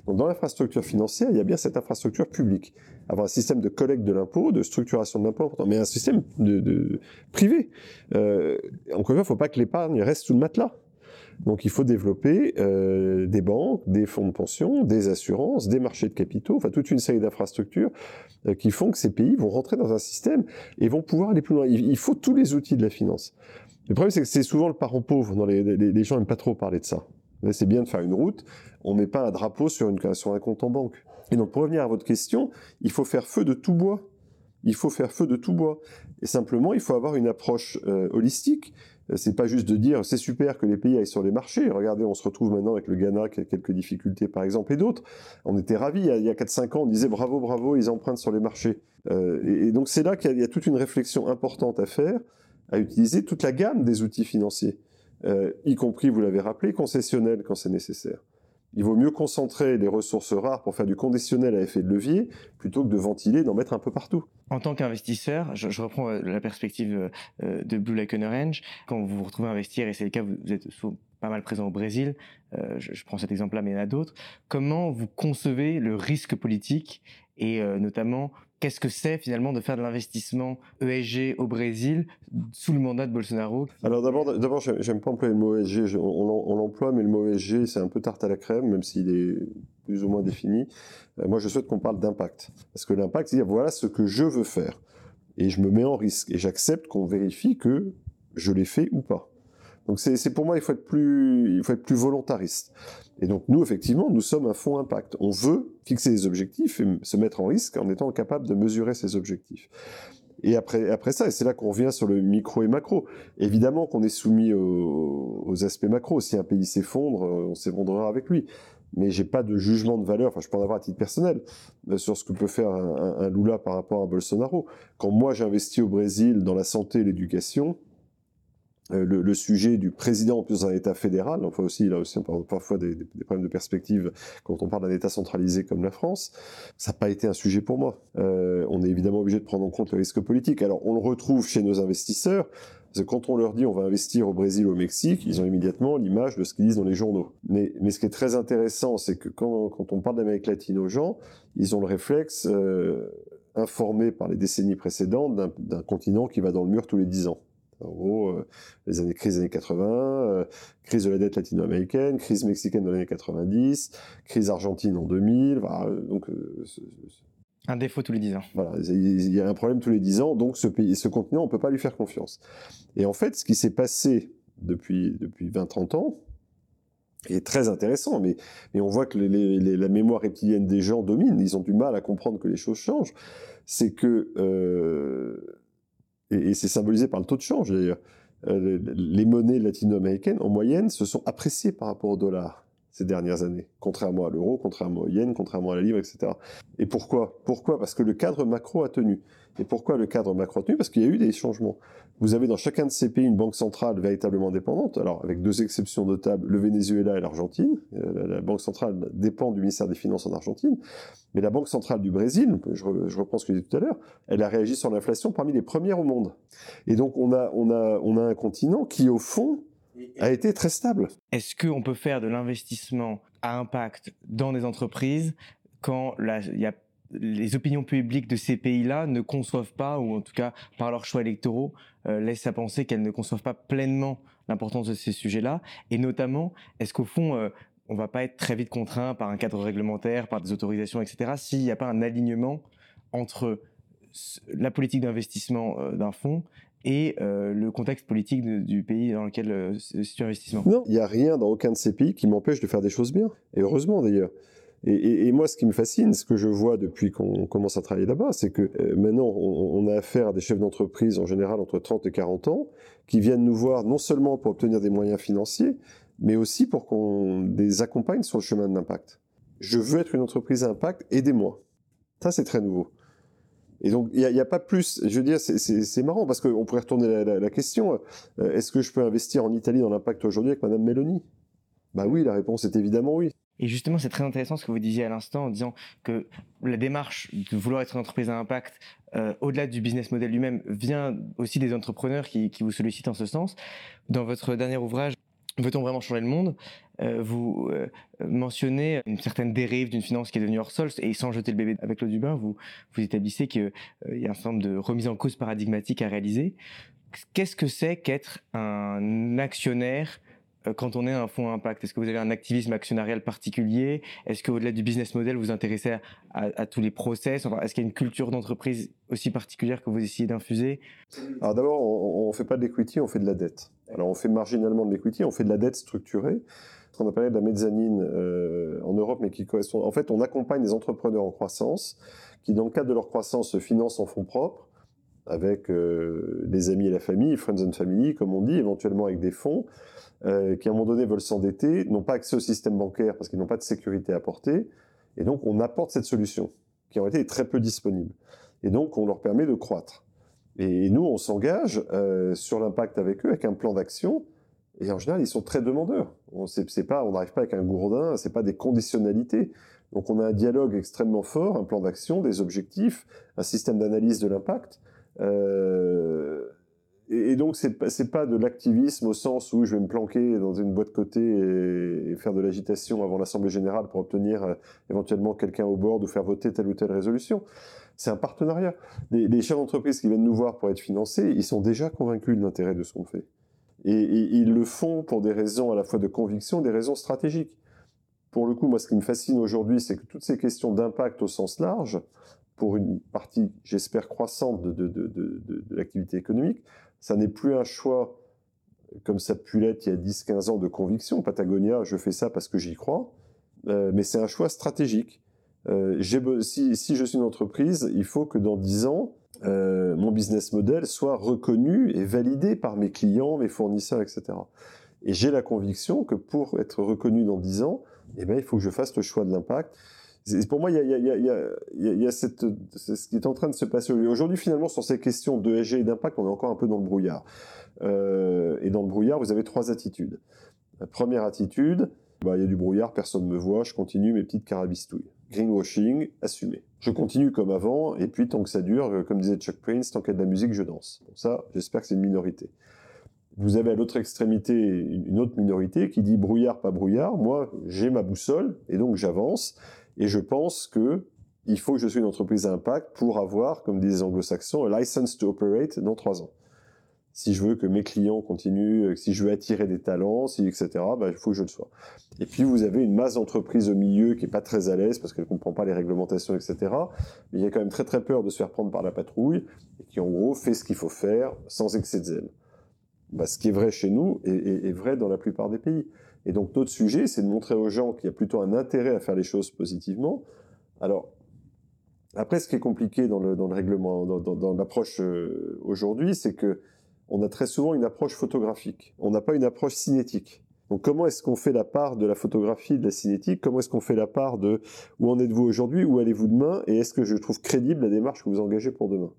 Donc dans l'infrastructure financière, il y a bien cette infrastructure publique. Avoir un système de collecte de l'impôt, de structuration de l'impôt, mais un système de, de privé. Euh, encore une fois, il ne faut pas que l'épargne reste sous le matelas. Donc il faut développer euh, des banques, des fonds de pension, des assurances, des marchés de capitaux, enfin toute une série d'infrastructures euh, qui font que ces pays vont rentrer dans un système et vont pouvoir aller plus loin. Il, faut tous les outils de la finance. Le problème, c'est que c'est souvent le parent pauvre. Dans les, gens n'aiment pas trop parler de ça. C'est bien de faire une route, on met pas un drapeau sur, une, un compte en banque. Et donc pour revenir à votre question, il faut faire feu de tout bois. Il faut faire feu de tout bois. Et simplement, il faut avoir une approche euh, holistique c'est pas juste de dire c'est super que les pays aillent sur les marchés. Regardez, on se retrouve maintenant avec le Ghana qui a quelques difficultés par exemple et d'autres. On était ravis il y a, 4-5 ans, on disait bravo, bravo, ils empruntent sur les marchés. Euh, et, donc c'est là qu'il y, a toute une réflexion importante à faire, à utiliser toute la gamme des outils financiers, euh, y compris, vous l'avez rappelé, concessionnels quand c'est nécessaire. Il vaut mieux concentrer les ressources rares pour faire du conditionnel à effet de levier plutôt que de ventiler, d'en mettre un peu partout. En tant qu'investisseur, je, reprends euh, la perspective euh, de Blue Lake Orange. Quand vous vous retrouvez à investir, et c'est le cas, vous êtes pas mal présent au Brésil, euh, je, prends cet exemple-là, mais il y en a d'autres. Comment vous concevez le risque politique et notamment qu'est-ce que c'est finalement de faire de l'investissement ESG au Brésil sous le mandat de Bolsonaro? Alors d'abord, d'abord, j'aime pas employer le mot ESG. On, l'emploie, mais le mot ESG, c'est un peu tarte à la crème, même s'il est plus ou moins défini. Euh, moi, je souhaite qu'on parle d'impact, parce que l'impact, c'est dire voilà ce que je veux faire, et je me mets en risque, et j'accepte qu'on vérifie que je l'ai fait ou pas. Donc c'est pour moi, il faut être plus, il faut être plus volontariste. Et donc nous, effectivement, nous sommes un fonds impact. On veut fixer des objectifs et se mettre en risque en étant capable de mesurer ces objectifs. Et après, après ça, et c'est là qu'on revient sur le micro et macro. Évidemment qu'on est soumis aux, aspects macro. Si un pays s'effondre, euh, on s'effondrera avec lui. Mais j'ai pas de jugement de valeur, enfin je peux en avoir à titre personnel, euh, sur ce que peut faire un, un Lula par rapport à Bolsonaro. Quand moi j'investis au Brésil dans la santé et l'éducation, euh, le, sujet du président en plus d'un État fédéral, enfin aussi là aussi parfois des, problèmes de perspective quand on parle d'un État centralisé comme la France, ça n'a pas été un sujet pour moi. Euh, on est évidemment obligé de prendre en compte le risque politique. Alors on le retrouve chez nos investisseurs. Parce que quand on leur dit on va investir au Brésil, au Mexique, ils ont immédiatement l'image de ce qu'ils disent dans les journaux. Mais, mais ce qui est très intéressant, c'est que quand, quand on parle d'Amérique latine aux gens, ils ont le réflexe, euh, informé par les décennies précédentes, d'un continent qui va dans le mur tous les dix ans. En gros, euh, les années, crise des années 80, euh, crise de la dette latino-américaine, crise mexicaine dans les années 90, crise argentine en 2000. Euh, donc, un défaut tous les 10 ans. Voilà, il y a un problème tous les 10 ans, donc ce, pays, ce continent, on ne peut pas lui faire confiance. Et en fait, ce qui s'est passé depuis, depuis 20-30 ans est très intéressant, mais, mais on voit que la mémoire reptilienne des gens domine, ils ont du mal à comprendre que les choses changent. C'est que et, c'est symbolisé par le taux de change d'ailleurs. Euh, les monnaies latino-américaines, en moyenne, se sont appréciées par rapport au dollar ces dernières années, contrairement à l'euro, contrairement au yen, contrairement à la livre, etc. Et pourquoi? Pourquoi? Parce que le cadre macro a tenu. Et pourquoi le cadre macro a tenu? Parce qu'il y a eu des changements. Vous avez dans chacun de ces pays une banque centrale véritablement dépendante, alors avec deux exceptions notables, le Venezuela et l'Argentine. Euh, la banque centrale dépend du ministère des Finances en Argentine, mais la banque centrale du Brésil, je, reprends ce que j'ai dit tout à l'heure, elle a réagi sur l'inflation parmi les premières au monde. Et donc on a, on a, on a un continent qui, au fond, a été très stable. Est-ce qu'on peut faire de l'investissement à impact dans des entreprises quand les opinions publiques de ces pays-là ne conçoivent pas, ou en tout cas par leurs choix électoraux, euh, laissent à penser qu'elles ne conçoivent pas pleinement l'importance de ces sujets-là? Et notamment, est-ce qu'au fond, on euh, on va pas être très vite contraint par un cadre réglementaire, par des autorisations, etc., s'il n'y a pas un alignement entre la politique d'investissement euh, d'un fonds et le contexte politique du pays dans lequel se situe l'investissement Non, il n'y a rien dans aucun de ces pays qui m'empêche de faire des choses bien. Et heureusement d'ailleurs. Et, moi, ce qui me fascine, ce que je vois depuis qu'on commence à travailler là-bas, c'est que euh, maintenant, on, a affaire à des chefs d'entreprise, en général entre 30 et 40 ans, qui viennent nous voir non seulement pour obtenir des moyens financiers, mais aussi pour qu'on les accompagne sur le chemin de l'impact. Je veux être une entreprise à impact, aidez-moi. Ça, c'est très nouveau. Et donc, il n'y a, pas plus. Je veux dire, c'est marrant parce qu'on pourrait retourner la, question. Euh, est-ce que je peux investir en Italie dans l'impact aujourd'hui avec Madame Meloni? Bah oui, la réponse est évidemment oui. Et justement, c'est très intéressant ce que vous disiez à l'instant en disant que la démarche de vouloir être une entreprise à impact, euh, au-delà du business model lui-même, vient aussi des entrepreneurs qui, vous sollicitent en ce sens. Dans votre dernier ouvrage, Veut-on vraiment changer le monde? Euh, Vous euh, mentionnez une certaine dérive d'une finance qui est devenue hors sol, et sans jeter le bébé avec l'eau du bain, vous, vous établissez qu'il y a un certain nombre de remises en cause paradigmatiques à réaliser. Qu'est-ce que c'est qu'être un actionnaire euh, quand on est un fonds impact Est-ce que vous avez un activisme actionnarial particulier? Est-ce qu'au-delà du business model, vous vous intéressez à, tous les process? Est-ce qu'il y a une culture d'entreprise aussi particulière que vous essayez d'infuser? Alors d'abord, on ne fait pas de l'equity, on fait de la dette. Alors on fait marginalement de l'equity, on fait de la dette structurée, ce qu'on appelle de la mezzanine euh, en Europe, mais qui correspond... En fait, on accompagne des entrepreneurs en croissance qui, dans le cadre de leur croissance, se financent en fonds propres avec les amis et la famille, friends and family, comme on dit, éventuellement avec des fonds, qui à un moment donné veulent s'endetter, n'ont pas accès au système bancaire parce qu'ils n'ont pas de sécurité à apporter, et donc on apporte cette solution, qui en été très peu disponible. Et donc on leur permet de croître. Et nous, on s'engage sur l'impact avec eux, avec un plan d'action, et en général, ils sont très demandeurs. On n'arrive pas avec un gourdin, c'est pas des conditionnalités. Donc on a un dialogue extrêmement fort, un plan d'action, des objectifs, un système d'analyse de l'impact. Euh, et, donc c'est pas, pas de l'activisme au sens où je vais me planquer dans une boîte côté et, faire de l'agitation avant l'assemblée générale pour obtenir euh, éventuellement quelqu'un au bord ou faire voter telle ou telle résolution. C'est un partenariat. Les, chefs d'entreprise qui viennent nous voir pour être financés, ils sont déjà convaincus de l'intérêt de ce qu'on fait. Et, ils le font pour des raisons à la fois de conviction, des raisons stratégiques. Pour le coup, moi, ce qui me fascine aujourd'hui, c'est que toutes ces questions d'impact au sens large, pour une partie, j'espère, croissante de, de, de, de, l'activité économique, ça n'est plus un choix comme ça pu l'être il y a 10-15 ans de conviction. Patagonia, je fais ça parce que j'y crois, euh, mais c'est un choix stratégique. Euh, si, si je suis une entreprise, il faut que dans 10 ans, euh, mon business model soit reconnu et validé par mes clients, mes fournisseurs, etc. Et j'ai la conviction que pour être reconnu dans 10 ans, eh ben, il faut que je fasse le choix de l'impact. Pour moi, il y a, ce qui est en train de se passer aujourd'hui. Finalement, sur ces questions d'ESG et d'impact, on est encore un peu dans le brouillard. Euh, et dans le brouillard, vous avez trois attitudes. La première attitude, bah, il y a du brouillard, personne ne me voit, je continue mes petites carabistouilles. Greenwashing, assumé. Je continue comme avant, et puis tant que ça dure, euh, comme disait Chuck Prince, tant qu'il y a de la musique, je danse. Ça, j'espère que c'est une minorité. Vous avez à l'autre extrémité une autre minorité qui dit brouillard, pas brouillard. Moi, j'ai ma boussole, et donc j'avance, et je pense que il faut que je sois une entreprise à impact pour avoir, comme disent les anglo-saxons, a license to operate dans trois ans si je veux que mes clients continuent, euh, si je veux attirer des talents, si, etc., bah, il faut que je le sois. Et puis, vous avez une masse d'entreprises au milieu qui est pas très à l'aise parce qu'elle comprend pas les réglementations, etc., mais il a quand même très très peur de se faire prendre par la patrouille et qui, en gros, fait ce qu'il faut faire sans excès de zèle. Bah, ce qui est vrai chez nous est, est, vrai dans la plupart des pays. Et donc, notre sujet, c'est de montrer aux gens qu'il y a plutôt un intérêt à faire les choses positivement. Alors, après, ce qui est compliqué dans le, règlement, dans l'approche euh, aujourd'hui, c'est que on a très souvent une approche photographique. On n'a pas une approche cinétique. Donc comment est-ce qu'on fait la part de la photographie de la cinétique? Comment est-ce qu'on fait la part de où en êtes-vous aujourd'hui Où allez-vous demain? Et est-ce que je trouve crédible la démarche que vous engagez pour demain?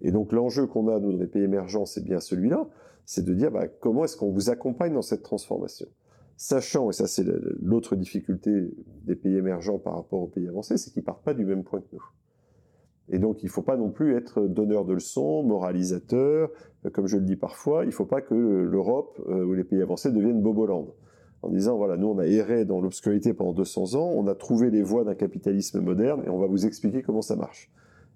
Et donc l'enjeu qu'on a nous dans les pays émergents, c'est bien celui-là, c'est de dire bah, comment est-ce qu'on vous accompagne dans cette transformation? Sachant, et ça c'est l'autre difficulté des pays émergents par rapport aux pays avancés, c'est qu'ils partent pas du même point que nous. Et donc, il ne faut pas non plus être donneur de leçons, moralisateur. Comme je le dis parfois, il ne faut pas que l'Europe euh, ou les pays avancés deviennent Boboland. En disant, voilà, nous, on a erré dans l'obscurité pendant 200 ans, on a trouvé les voies d'un capitalisme moderne et on va vous expliquer comment ça marche.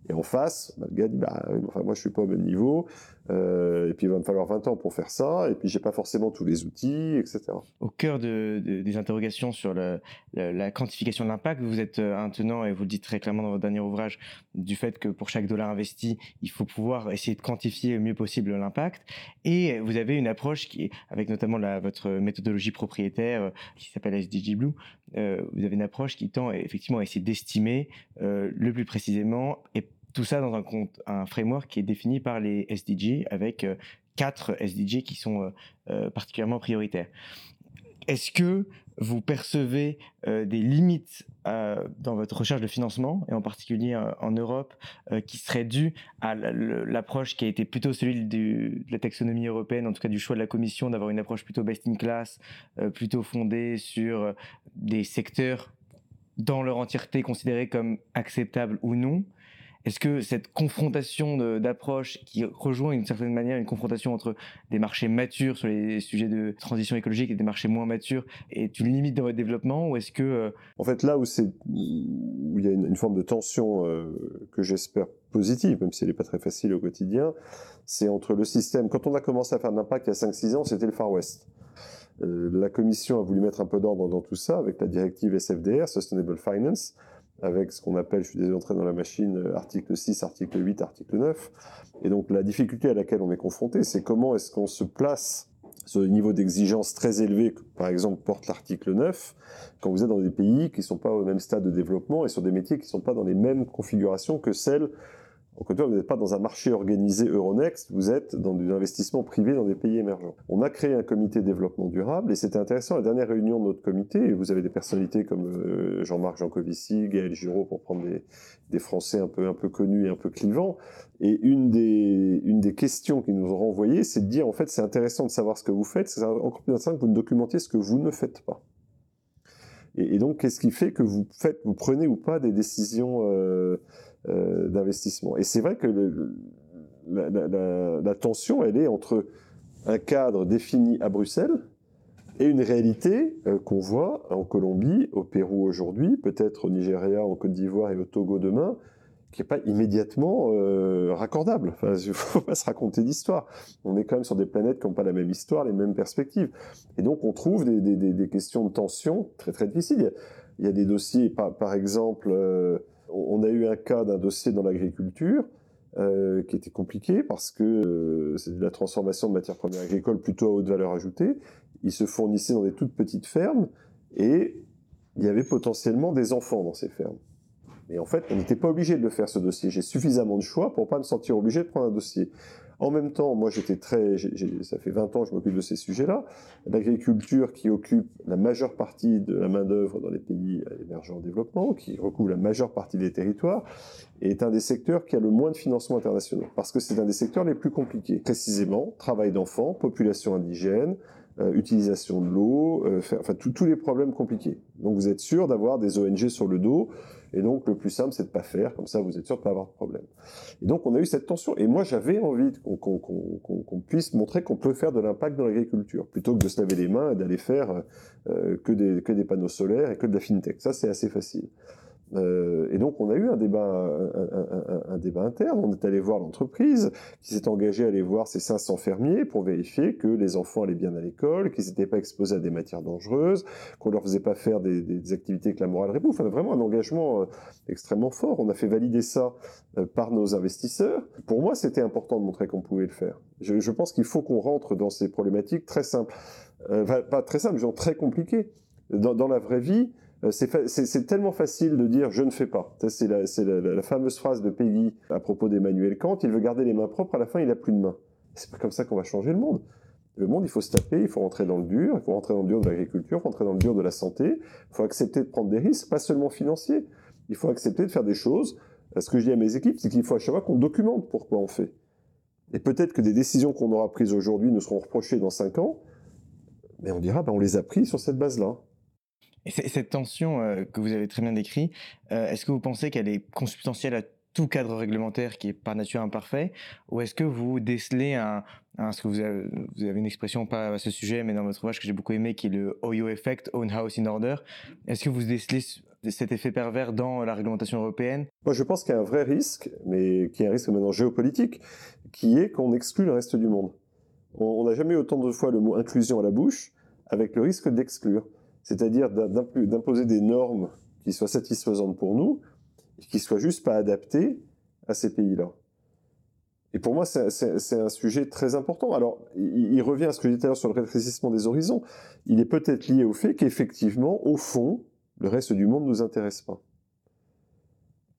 Et en face, bah, le gars dit, bah, enfin, moi, je suis pas au même niveau, euh, et puis il va me falloir 20 ans pour faire ça, et puis j'ai pas forcément tous les outils, etc. Au cœur de, des interrogations sur la quantification de l'impact, vous êtes euh, un tenant, et vous le dites très clairement dans votre dernier ouvrage, du fait que pour chaque dollar investi, il faut pouvoir essayer de quantifier le mieux possible l'impact. Et vous avez une approche qui, avec notamment votre méthodologie propriétaire euh, qui s'appelle SDG Blue, vous avez une approche qui tend effectivement à essayer d'estimer le plus précisément et tout ça dans un, compte, un framework qui est défini par les SDG avec euh, quatre SDG qui sont euh, euh, particulièrement prioritaires. Est-ce que vous percevez des limites dans votre recherche de financement, et en particulier en Europe, qui seraient dues à l'approche qui a été plutôt celui de la taxonomie européenne, en tout cas du choix de la Commission d'avoir une approche plutôt best in class, plutôt fondée sur des secteurs dans leur entièreté considérés comme acceptables ou non, est-ce que cette confrontation d'approche qui rejoint d'une certaine manière une confrontation entre des marchés matures sur les sujets de transition écologique et des marchés moins matures est une limite dans votre développement ou est-ce que euh, en fait là où il y a une, forme de tension euh, que j'espère positive même si elle n'est pas très facile au quotidien c'est entre le système quand on a commencé à faire de l'impact il y a 5-6 ans c'était le Far West. Euh, la commission a voulu mettre un peu d'ordre dans tout ça avec la directive SFDR Sustainable Finance avec ce qu'on appelle, je suis désolé dans la machine, euh, article 6, article 8, article 9. Et donc la difficulté à laquelle on est confronté, c'est comment est-ce qu'on se place sur des niveaux d'exigence très élevés que, par exemple, porte l'article 9, quand vous êtes dans des pays qui ne sont pas au même stade de développement et sur des métiers qui ne sont pas dans les mêmes configurations que celles En Côte d'Ivoire, vous n'êtes pas dans un marché organisé Euronext, vous êtes dans du investissement privé dans des pays émergents. On a créé un comité développement durable et c'était intéressant. La dernière réunion de notre comité, et vous avez des personnalités comme euh, Jean-Marc Jancovici, Gaël Giraud, pour prendre des, des, Français un peu, un peu connus et un peu clivants. Et une des, une des questions qu'ils nous ont renvoyées, c'est de dire, en fait, c'est intéressant de savoir ce que vous faites, c'est encore plus intéressant que vous ne documentiez ce que vous ne faites pas. Et, donc, qu'est-ce qui fait que vous faites, vous prenez ou pas des décisions euh, euh, d'investissement. Et c'est vrai que la, tension, elle est entre un cadre défini à Bruxelles et une réalité euh, qu'on voit en Colombie, au Pérou aujourd'hui, peut-être au Nigeria, en Côte d'Ivoire et au Togo demain, qui n'est pas immédiatement euh, raccordable. Enfin, il ne faut pas se raconter d'histoire. On est quand même sur des planètes qui n'ont pas la même histoire, les mêmes perspectives. Et donc, on trouve des, questions de tension très, très difficiles. Il y a, des dossiers, par, par exemple, on a eu un cas d'un dossier dans l'agriculture euh, qui était compliqué parce que euh, c'est de la transformation de matières premières agricoles plutôt à haute valeur ajoutée. Ils se fournissaient dans des toutes petites fermes et il y avait potentiellement des enfants dans ces fermes. Et en fait, on n'était pas obligé de le faire ce dossier. J'ai suffisamment de choix pour pas me sentir obligé de prendre un dossier. En même temps, moi j'étais très, ça fait 20 ans que je m'occupe de ces sujets-là. L'agriculture qui occupe la majeure partie de la main-d'œuvre dans les pays émergents en développement, qui recouvre la majeure partie des territoires, est un des secteurs qui a le moins de financement international, parce que c'est un des secteurs les plus compliqués. Précisément, travail d'enfants, population indigène, euh, utilisation de l'eau, euh, enfin tous les problèmes compliqués. Donc vous êtes sûr d'avoir des ONG sur le dos et donc, le plus simple, c'est de pas faire. Comme ça, vous êtes sûr de pas avoir de problème. Et donc, on a eu cette tension. Et moi, j'avais envie qu'on puisse montrer qu'on peut faire de l'impact dans l'agriculture, plutôt que de se laver les mains et d'aller faire euh, que, des, que des panneaux solaires et que de la fintech. Ça, c'est assez facile. Euh, et donc on a eu un débat, interne. On est allé voir l'entreprise qui s'est engagée à aller voir ses 500 fermiers pour vérifier que les enfants allaient bien à l'école, qu'ils n'étaient pas exposés à des matières dangereuses, qu'on leur faisait pas faire des, activités que la morale répond. Enfin, vraiment un engagement euh, extrêmement fort. On a fait valider ça euh, par nos investisseurs. Pour moi, c'était important de montrer qu'on pouvait le faire. Je, pense qu'il faut qu'on rentre dans ces problématiques très simples, pas très simples, genre très compliquées. Dans la vraie vie, euh, c'est tellement facile de dire je ne fais pas. C'est la, fameuse phrase de Peggy à propos d'Emmanuel Kant, il veut garder les mains propres, à la fin il n'a plus de mains. C'est pas comme ça qu'on va changer le monde. Le monde, il faut se taper, il faut rentrer dans le dur, il faut rentrer dans le dur de l'agriculture, rentrer dans le dur de la santé, il faut accepter de prendre des risques, pas seulement financiers. Il faut accepter de faire des choses. Euh, ce que je dis à mes équipes, c'est qu'il faut à chaque fois qu'on documente pourquoi on fait. Et peut-être que des décisions qu'on aura prises aujourd'hui nous seront reprochées dans cinq ans, mais on dira, ben, on les a prises sur cette base-là. Et cette tension euh, que vous avez très bien décrite, euh, est-ce que vous pensez qu'elle est consubstantielle à tout cadre réglementaire qui est par nature imparfait, ou est-ce que vous décelez un, ce que vous avez, vous avez, une expression pas à ce sujet, mais dans votre ouvrage que j'ai beaucoup aimé, qui est le OYO effect, Own House in Order. Est-ce que vous décelez cet effet pervers dans la réglementation européenne? Moi, je pense qu'il y a un vrai risque, mais qui est un risque maintenant géopolitique, qui est qu'on exclut le reste du monde. On n'a jamais eu autant de fois le mot inclusion à la bouche, avec le risque d'exclure c'est-à-dire d'imposer des normes qui soient satisfaisantes pour nous, et qui soient juste pas adaptées à ces pays-là. Et pour moi, c'est un sujet très important. Alors, il, revient à ce que je disais tout à l'heure sur le rétrécissement des horizons. Il est peut-être lié au fait qu'effectivement, au fond, le reste du monde ne nous intéresse pas.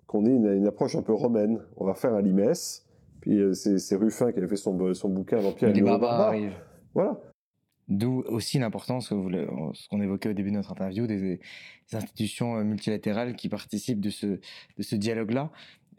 Qu'on ait une, approche un peu romaine. On va faire un limès, puis euh, c'est Ruffin qui avait fait son, son bouquin L'Empire Les barbares arrivent. Voilà. D'où aussi l'importance, ce qu'on évoquait au début de notre interview, des, institutions euh, multilatérales qui participent de ce, de ce dialogue-là.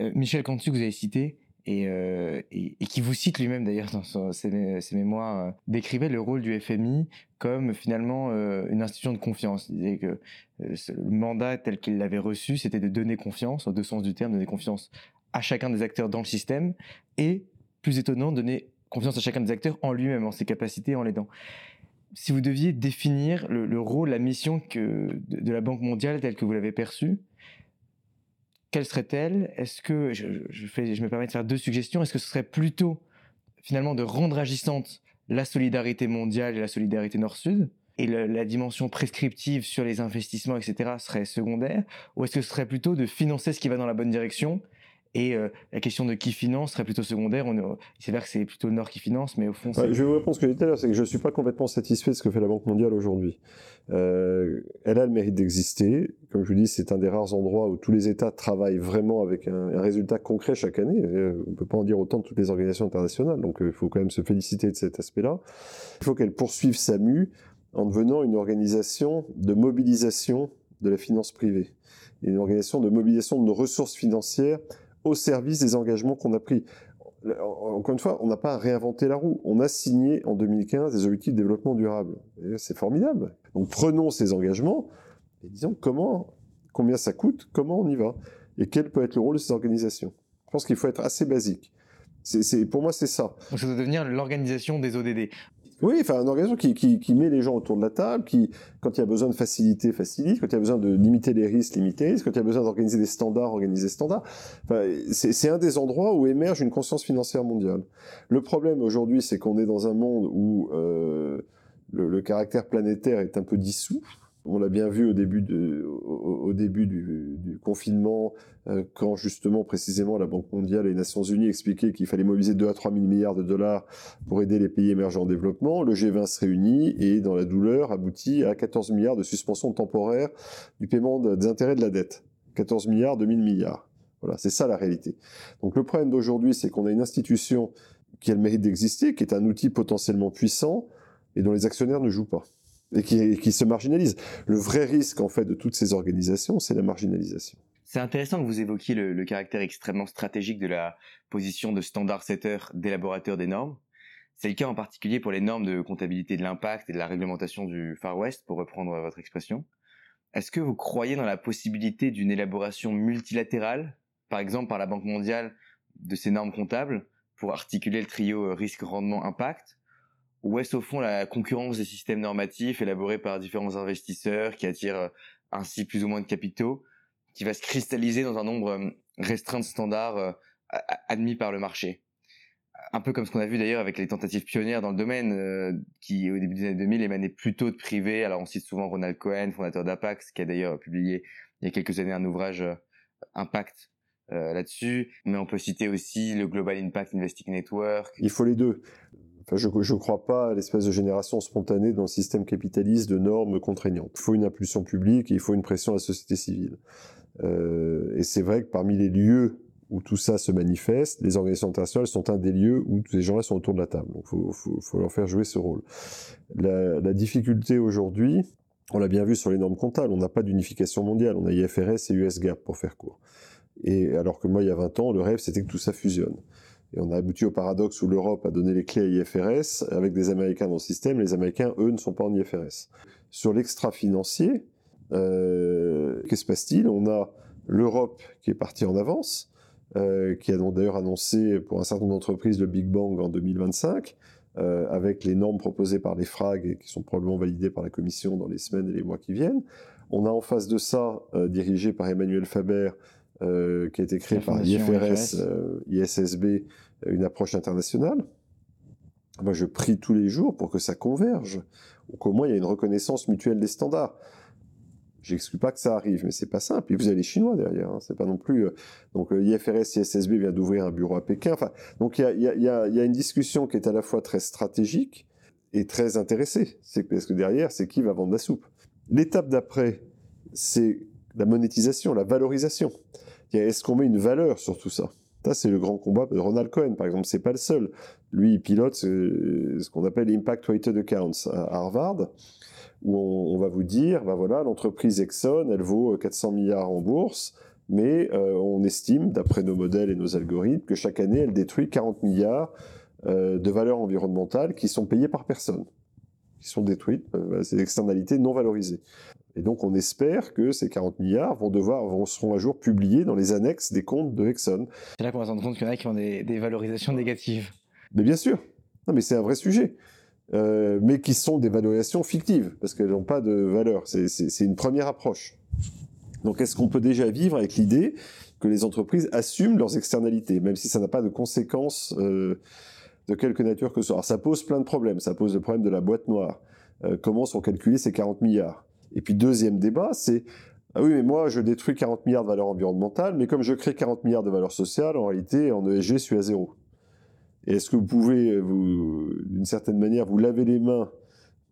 Euh, Michel Cantu, que vous avez cité, euh, et, et, qui vous cite lui-même d'ailleurs dans ses, mémoires, décrivait le rôle du FMI comme finalement une institution de confiance. Il disait que le mandat tel qu'il l'avait reçu, c'était de donner confiance, en deux sens du terme, donner confiance à chacun des acteurs dans le système, et, plus étonnant, donner confiance à chacun des acteurs en lui-même, en ses capacités, en l'aidant si vous deviez définir le, rôle, la mission que, de, la Banque mondiale telle que vous l'avez perçue, quelle serait-elle? Est-ce que, je, me permets de faire deux suggestions, est-ce que ce serait plutôt finalement de rendre agissante la solidarité mondiale et la solidarité nord-sud et la dimension prescriptive sur les investissements, etc., serait secondaire? Ou est-ce que ce serait plutôt de financer ce qui va dans la bonne direction et euh, la question de qui finance serait plutôt secondaire. C'est vrai que c'est plutôt le Nord qui finance, mais au fond. je vais vous répondre ce que j'ai dit tout à l'heure, c'est que je ne suis pas complètement satisfait de ce que fait la Banque mondiale aujourd'hui. Euh, elle a le mérite d'exister. Comme je vous dis, c'est un des rares endroits où tous les États travaillent vraiment avec un, résultat concret chaque année. Euh, on ne peut pas en dire autant de toutes les organisations internationales, donc il faut quand même se féliciter de cet aspect-là. Il faut qu'elle poursuive sa mue en devenant une organisation de mobilisation de la finance privée, une organisation de mobilisation de nos ressources financières au service des engagements qu'on a pris. Encore une fois, on n'a pas réinventé la roue. On a signé en 2015 des objectifs de développement durable. C'est formidable. Donc prenons ces engagements et disons comment, combien ça coûte, comment on y va et quel peut être le rôle de ces organisations. Je pense qu'il faut être assez basique. Pour moi, c'est ça. Donc ça devenir l'organisation des ODD. Oui, enfin, une organisation qui, qui, qui, met les gens autour de la table, qui, quand il y a besoin de faciliter, facilite, quand il y a besoin de limiter les risques, limiter les risques, quand il y a besoin d'organiser des standards, organiser standards. Enfin, c'est un des endroits où émerge une conscience financière mondiale. Le problème aujourd'hui, c'est qu'on est dans un monde où euh, le, le, caractère planétaire est un peu dissous. On l'a bien vu au début, du confinement, euh, quand justement, précisément, la Banque mondiale et les Nations unies expliquaient qu'il fallait mobiliser 2 à 3 000 milliards de dollars pour aider les pays émergents en développement. Le G20 se réunit et, dans la douleur, aboutit à 14 milliards de suspension temporaire du paiement des intérêts de la dette. 14 milliards, 2000 milliards. Voilà, c'est ça la réalité. Donc le problème d'aujourd'hui, c'est qu'on a une institution qui a le mérite d'exister, qui est un outil potentiellement puissant et dont les actionnaires ne jouent pas et qui, se marginalise. Le vrai risque, en fait, de toutes ces organisations, c'est la marginalisation. C'est intéressant que vous évoquiez le, caractère extrêmement stratégique de la position de standard setter d'élaborateur des normes. C'est le cas en particulier pour les normes de comptabilité de l'impact et de la réglementation du Far West, pour reprendre votre expression. Est-ce que vous croyez dans la possibilité d'une élaboration multilatérale, par exemple par la Banque mondiale, de ces normes comptables, pour articuler le trio risque-rendement-impact ou est-ce au fond la concurrence des systèmes normatifs élaborés par différents investisseurs qui attirent euh, ainsi plus ou moins de capitaux, qui va se cristalliser dans un nombre euh, restreint de standards euh, admis par le marché un peu comme ce qu'on a vu d'ailleurs avec les tentatives pionnières dans le domaine, qui au début des années 2000 émanaient plutôt de privés. Alors on cite souvent Ronald Cohen, fondateur d'Apax, qui a d'ailleurs publié il y a quelques années un ouvrage Impact là-dessus. Mais on peut citer aussi le Global Impact Investing Network. Il faut les deux je ne crois pas à l'espèce de génération spontanée dans le système capitaliste de normes contraignantes. Il faut une impulsion publique et il faut une pression à la société civile. Euh, et c'est vrai que parmi les lieux où tout ça se manifeste, les organisations internationales sont un des lieux où tous ces gens-là sont autour de la table. Donc il faut, leur faire jouer ce rôle. La, difficulté aujourd'hui, on l'a bien vu sur les normes comptables, on n'a pas d'unification mondiale, on a IFRS et USGAP pour faire court. Et alors que moi, il y a 20 ans, le rêve, c'était que tout ça fusionne. Et on a abouti au paradoxe où l'Europe a donné les clés à IFRS avec des Américains dans le système. Les Américains, eux, ne sont pas en IFRS. Sur l'extra-financier, euh, qu'est-ce qui se passe-t-il? On a l'Europe qui est partie en avance, euh, qui a d'ailleurs annoncé pour un certain nombre d'entreprises le Big Bang en 2025, euh, avec les normes proposées par les FRAG et qui sont probablement validées par la Commission dans les semaines et les mois qui viennent. On a en face de ça, dirigé par Emmanuel Faber, euh, qui a été créé par IFRS, euh, ISSB, euh, une approche internationale. Moi, je prie tous les jours pour que ça converge, ou qu'au moins il y ait une reconnaissance mutuelle des standards. J'exclus pas que ça arrive, mais c'est pas simple. Et vous avez les Chinois derrière, hein. c'est pas non plus. donc IFRS, ISSB vient d'ouvrir un bureau à Pékin. Enfin, donc il y a, y, a, y a, une discussion qui est à la fois très stratégique et très intéressée. C'est parce que derrière, c'est qui va vendre la soupe. L'étape d'après, c'est la monétisation, la valorisation. Est-ce qu'on met une valeur sur tout ça? Ça, c'est le grand combat de Ronald Cohen, par exemple. C'est pas le seul. Lui, il pilote ce, qu'on appelle Impact Weighted Accounts à Harvard, où on, va vous dire, bah voilà, l'entreprise Exxon, elle vaut 400 milliards en bourse, mais euh, on estime, d'après nos modèles et nos algorithmes, que chaque année, elle détruit 40 milliards euh, de valeurs environnementales qui sont payées par personne, qui sont détruites. Euh, c'est externalités non valorisées. Et donc, on espère que ces 40 milliards vont devoir, vont, seront un jour publiés dans les annexes des comptes de Exxon. C'est là qu'on va se rendre compte qu'il y en a qui ont des, valorisations négatives. Mais bien sûr. Non, mais c'est un vrai sujet. Euh, mais qui sont des valorisations fictives, parce qu'elles n'ont pas de valeur. C'est une première approche. Donc, est-ce qu'on peut déjà vivre avec l'idée que les entreprises assument leurs externalités, même si ça n'a pas de conséquences euh, de quelque nature que ce soit? Alors, ça pose plein de problèmes. Ça pose le problème de la boîte noire. Euh, comment sont calculés ces 40 milliards? Et puis deuxième débat, c'est Ah oui, mais moi, je détruis 40 milliards de valeurs environnementales, mais comme je crée 40 milliards de valeurs sociales, en réalité, en ESG, je suis à zéro. Et est-ce que vous pouvez, vous, d'une certaine manière, vous laver les mains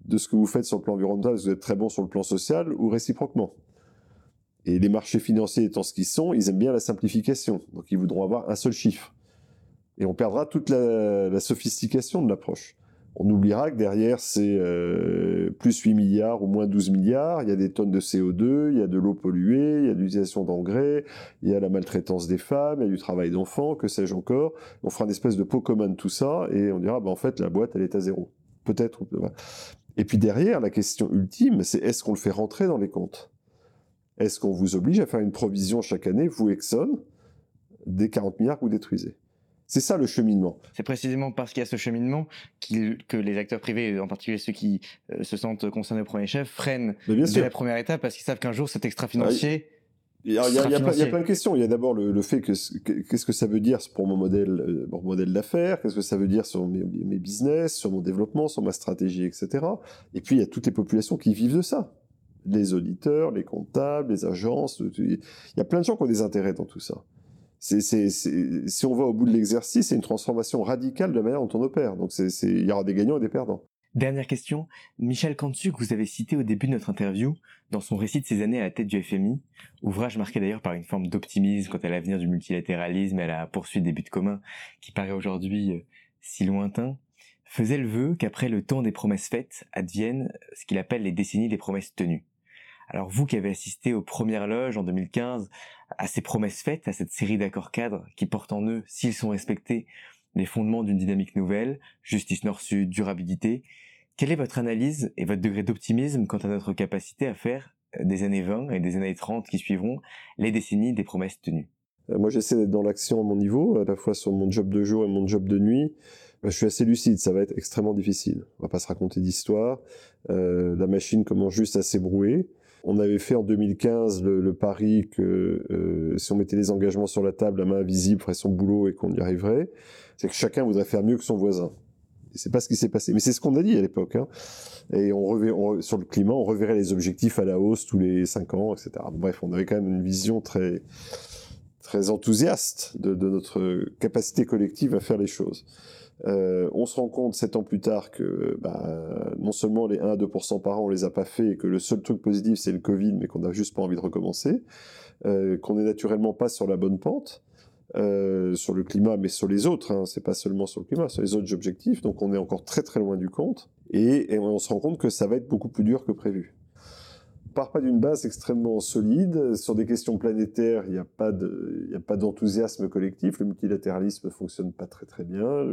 de ce que vous faites sur le plan environnemental, parce que vous êtes très bon sur le plan social, ou réciproquement? Et les marchés financiers étant ce qu'ils sont, ils aiment bien la simplification. Donc ils voudront avoir un seul chiffre. Et on perdra toute la sophistication de l'approche on oubliera que derrière, c'est euh, plus 8 milliards ou moins 12 milliards. Il y a des tonnes de CO2, il y a de l'eau polluée, il y a l'utilisation d'engrais, il y a la maltraitance des femmes, il y a du travail d'enfants, que sais-je encore. On fera une espèce de pot commun de tout ça et on dira, bah, en fait, la boîte, elle est à zéro. Peut-être. Et puis derrière, la question ultime, c'est est-ce qu'on le fait rentrer dans les comptes? Est-ce qu'on vous oblige à faire une provision chaque année, vous Exxon, des 40 milliards que vous détruisez? C'est ça le cheminement. C'est précisément parce qu'il y a ce cheminement que les acteurs privés, en particulier ceux qui euh, se sentent concernés au premier chef, freinent dès la première étape parce qu'ils savent qu'un jour cet extra financier. Il y, a, il, y a, plein de questions. Il y a d'abord le, fait que qu'est-ce que ça veut dire pour mon modèle, euh, mon modèle d'affaires, qu'est-ce que ça veut dire sur mes, mes, business, sur mon développement, sur ma stratégie, etc. Et puis il y a toutes les populations qui vivent de ça. Les auditeurs, les comptables, les agences. Il y a plein de gens qui ont des intérêts dans tout ça si on va au bout de l'exercice, c'est une transformation radicale de la manière dont on opère. Donc il y aura des gagnants et des perdants. Dernière question, Michel Kantsu, que vous avez cité au début de notre interview, dans son récit de ses années à la tête du FMI, ouvrage marqué d'ailleurs par une forme d'optimisme quant à l'avenir du multilatéralisme et à la poursuite des buts communs, qui paraît aujourd'hui euh, si lointain, faisait le vœu qu'après le temps des promesses faites adviennent ce qu'il appelle les décennies des promesses tenues. Alors vous qui avez assisté aux premières loges en 2015, à ces promesses faites, à cette série d'accords cadres qui portent en eux, s'ils sont respectés, les fondements d'une dynamique nouvelle, justice nord-sud, durabilité, quelle est votre analyse et votre degré d'optimisme quant à notre capacité à faire euh, des années 20 et des années 30 qui suivront les décennies des promesses tenues? Euh, Moi j'essaie d'être dans l'action à mon niveau, à la fois sur mon job de jour et mon job de nuit. Euh, je suis assez lucide, ça va être extrêmement difficile. On va pas se raconter d'histoire. la machine commence juste à s'ébrouer. On avait fait en 2015 le, pari que euh, si on mettait les engagements sur la table, la main invisible ferait son boulot et qu'on y arriverait. C'est que chacun voudrait faire mieux que son voisin. Et c'est pas ce qui s'est passé. Mais c'est ce qu'on a dit à l'époque. Hein. Et on, sur le climat, on reverrait les objectifs à la hausse tous les cinq ans, etc. Bref, on avait quand même une vision très très enthousiaste de notre capacité collective à faire les choses. Euh, on se rend compte sept ans plus tard que bah, non seulement les 1 à 2% par an on les a pas fait et que le seul truc positif c'est le Covid mais qu'on n'a juste pas envie de recommencer, euh, qu'on est naturellement pas sur la bonne pente. Euh, sur le climat, mais sur les autres, hein, c'est pas seulement sur le climat, sur les autres objectifs, donc on est encore très très loin du compte, et on se rend compte que ça va être beaucoup plus dur que prévu part pas d'une base extrêmement solide. Sur des questions planétaires, il n'y a pas d'enthousiasme collectif. Le multilatéralisme fonctionne pas très très bien.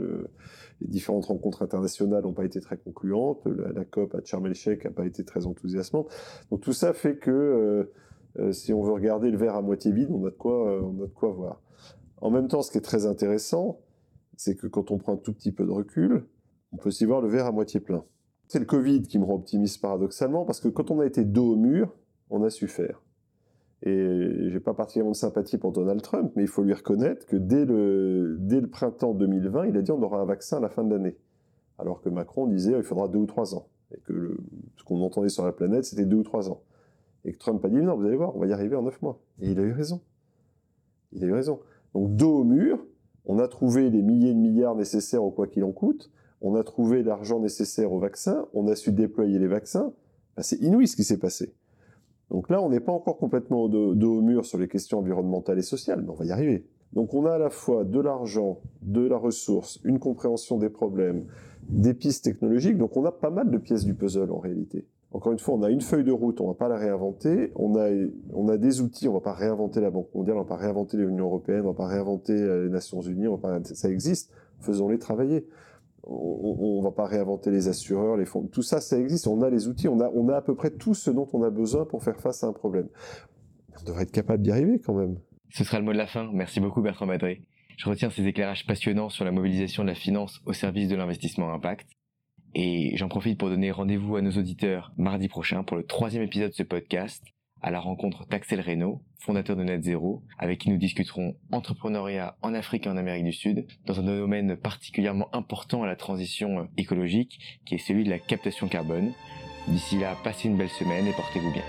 les différentes rencontres internationales n'ont pas été très concluantes. La, COP à Sharm el-Sheikh n'a pas été très enthousiasmante. Donc tout ça fait que euh, euh, si on veut regarder le verre à moitié vide, on euh, on a de quoi voir. En même temps, ce qui est très intéressant, c'est que quand on prend un tout petit peu de recul, on peut aussi voir le verre à moitié plein. C'est le Covid qui me rend optimiste paradoxalement, parce que quand on a été dos au mur, on a su faire. Et j'ai pas particulièrement de sympathie pour Donald Trump, mais il faut lui reconnaître que dès le, dès le printemps 2020, il a dit on aura un vaccin à la fin de l'année. Alors que Macron disait il faudra deux ou trois ans. Et que ce qu'on entendait sur la planète, c'était deux ou trois ans. Et que Trump a dit non, vous allez voir, on va y arriver en neuf mois. Et il a eu raison. Il a eu raison. Donc dos au mur, on a trouvé les milliers de milliards nécessaires au quoi qu'il en coûte on a trouvé l'argent nécessaire au vaccin, on a su déployer les vaccins. c'est inouï ce qui s'est passé. Donc là, on n'est pas encore complètement dos au mur sur les questions environnementales et sociales, mais on va y arriver. Donc on a à la fois de l'argent, de la ressource, une compréhension des problèmes, des pistes technologiques, donc on a pas mal de pièces du puzzle en réalité. Encore une fois, on a une feuille de route, on ne va pas la réinventer. On a, on des outils, on ne va pas réinventer la Banque mondiale, on ne va pas réinventer l'Union européenne, on ne va pas réinventer euh, les Nations unies, ça existe, faisons-les travailler on, ne va pas réinventer les assureurs, les fonds. Tout ça, ça existe. On a les outils, on a, on a à peu près tout ce dont on a besoin pour faire face à un problème. On devrait être capable d'y arriver quand même. Ce sera le mot de la fin. Merci beaucoup Bertrand Madré. Je retiens ces éclairages passionnants sur la mobilisation de la finance au service de l'investissement impact. Et j'en profite pour donner rendez-vous à nos auditeurs mardi prochain pour le troisième épisode de ce podcast à la rencontre d'Axel Reynaud, fondateur de Net Zero, avec qui nous discuterons entrepreneuriat en Afrique et en Amérique du Sud, dans un domaine particulièrement important à la transition euh, écologique, qui est celui de la captation carbone. D'ici là, passez une belle semaine et portez-vous bien.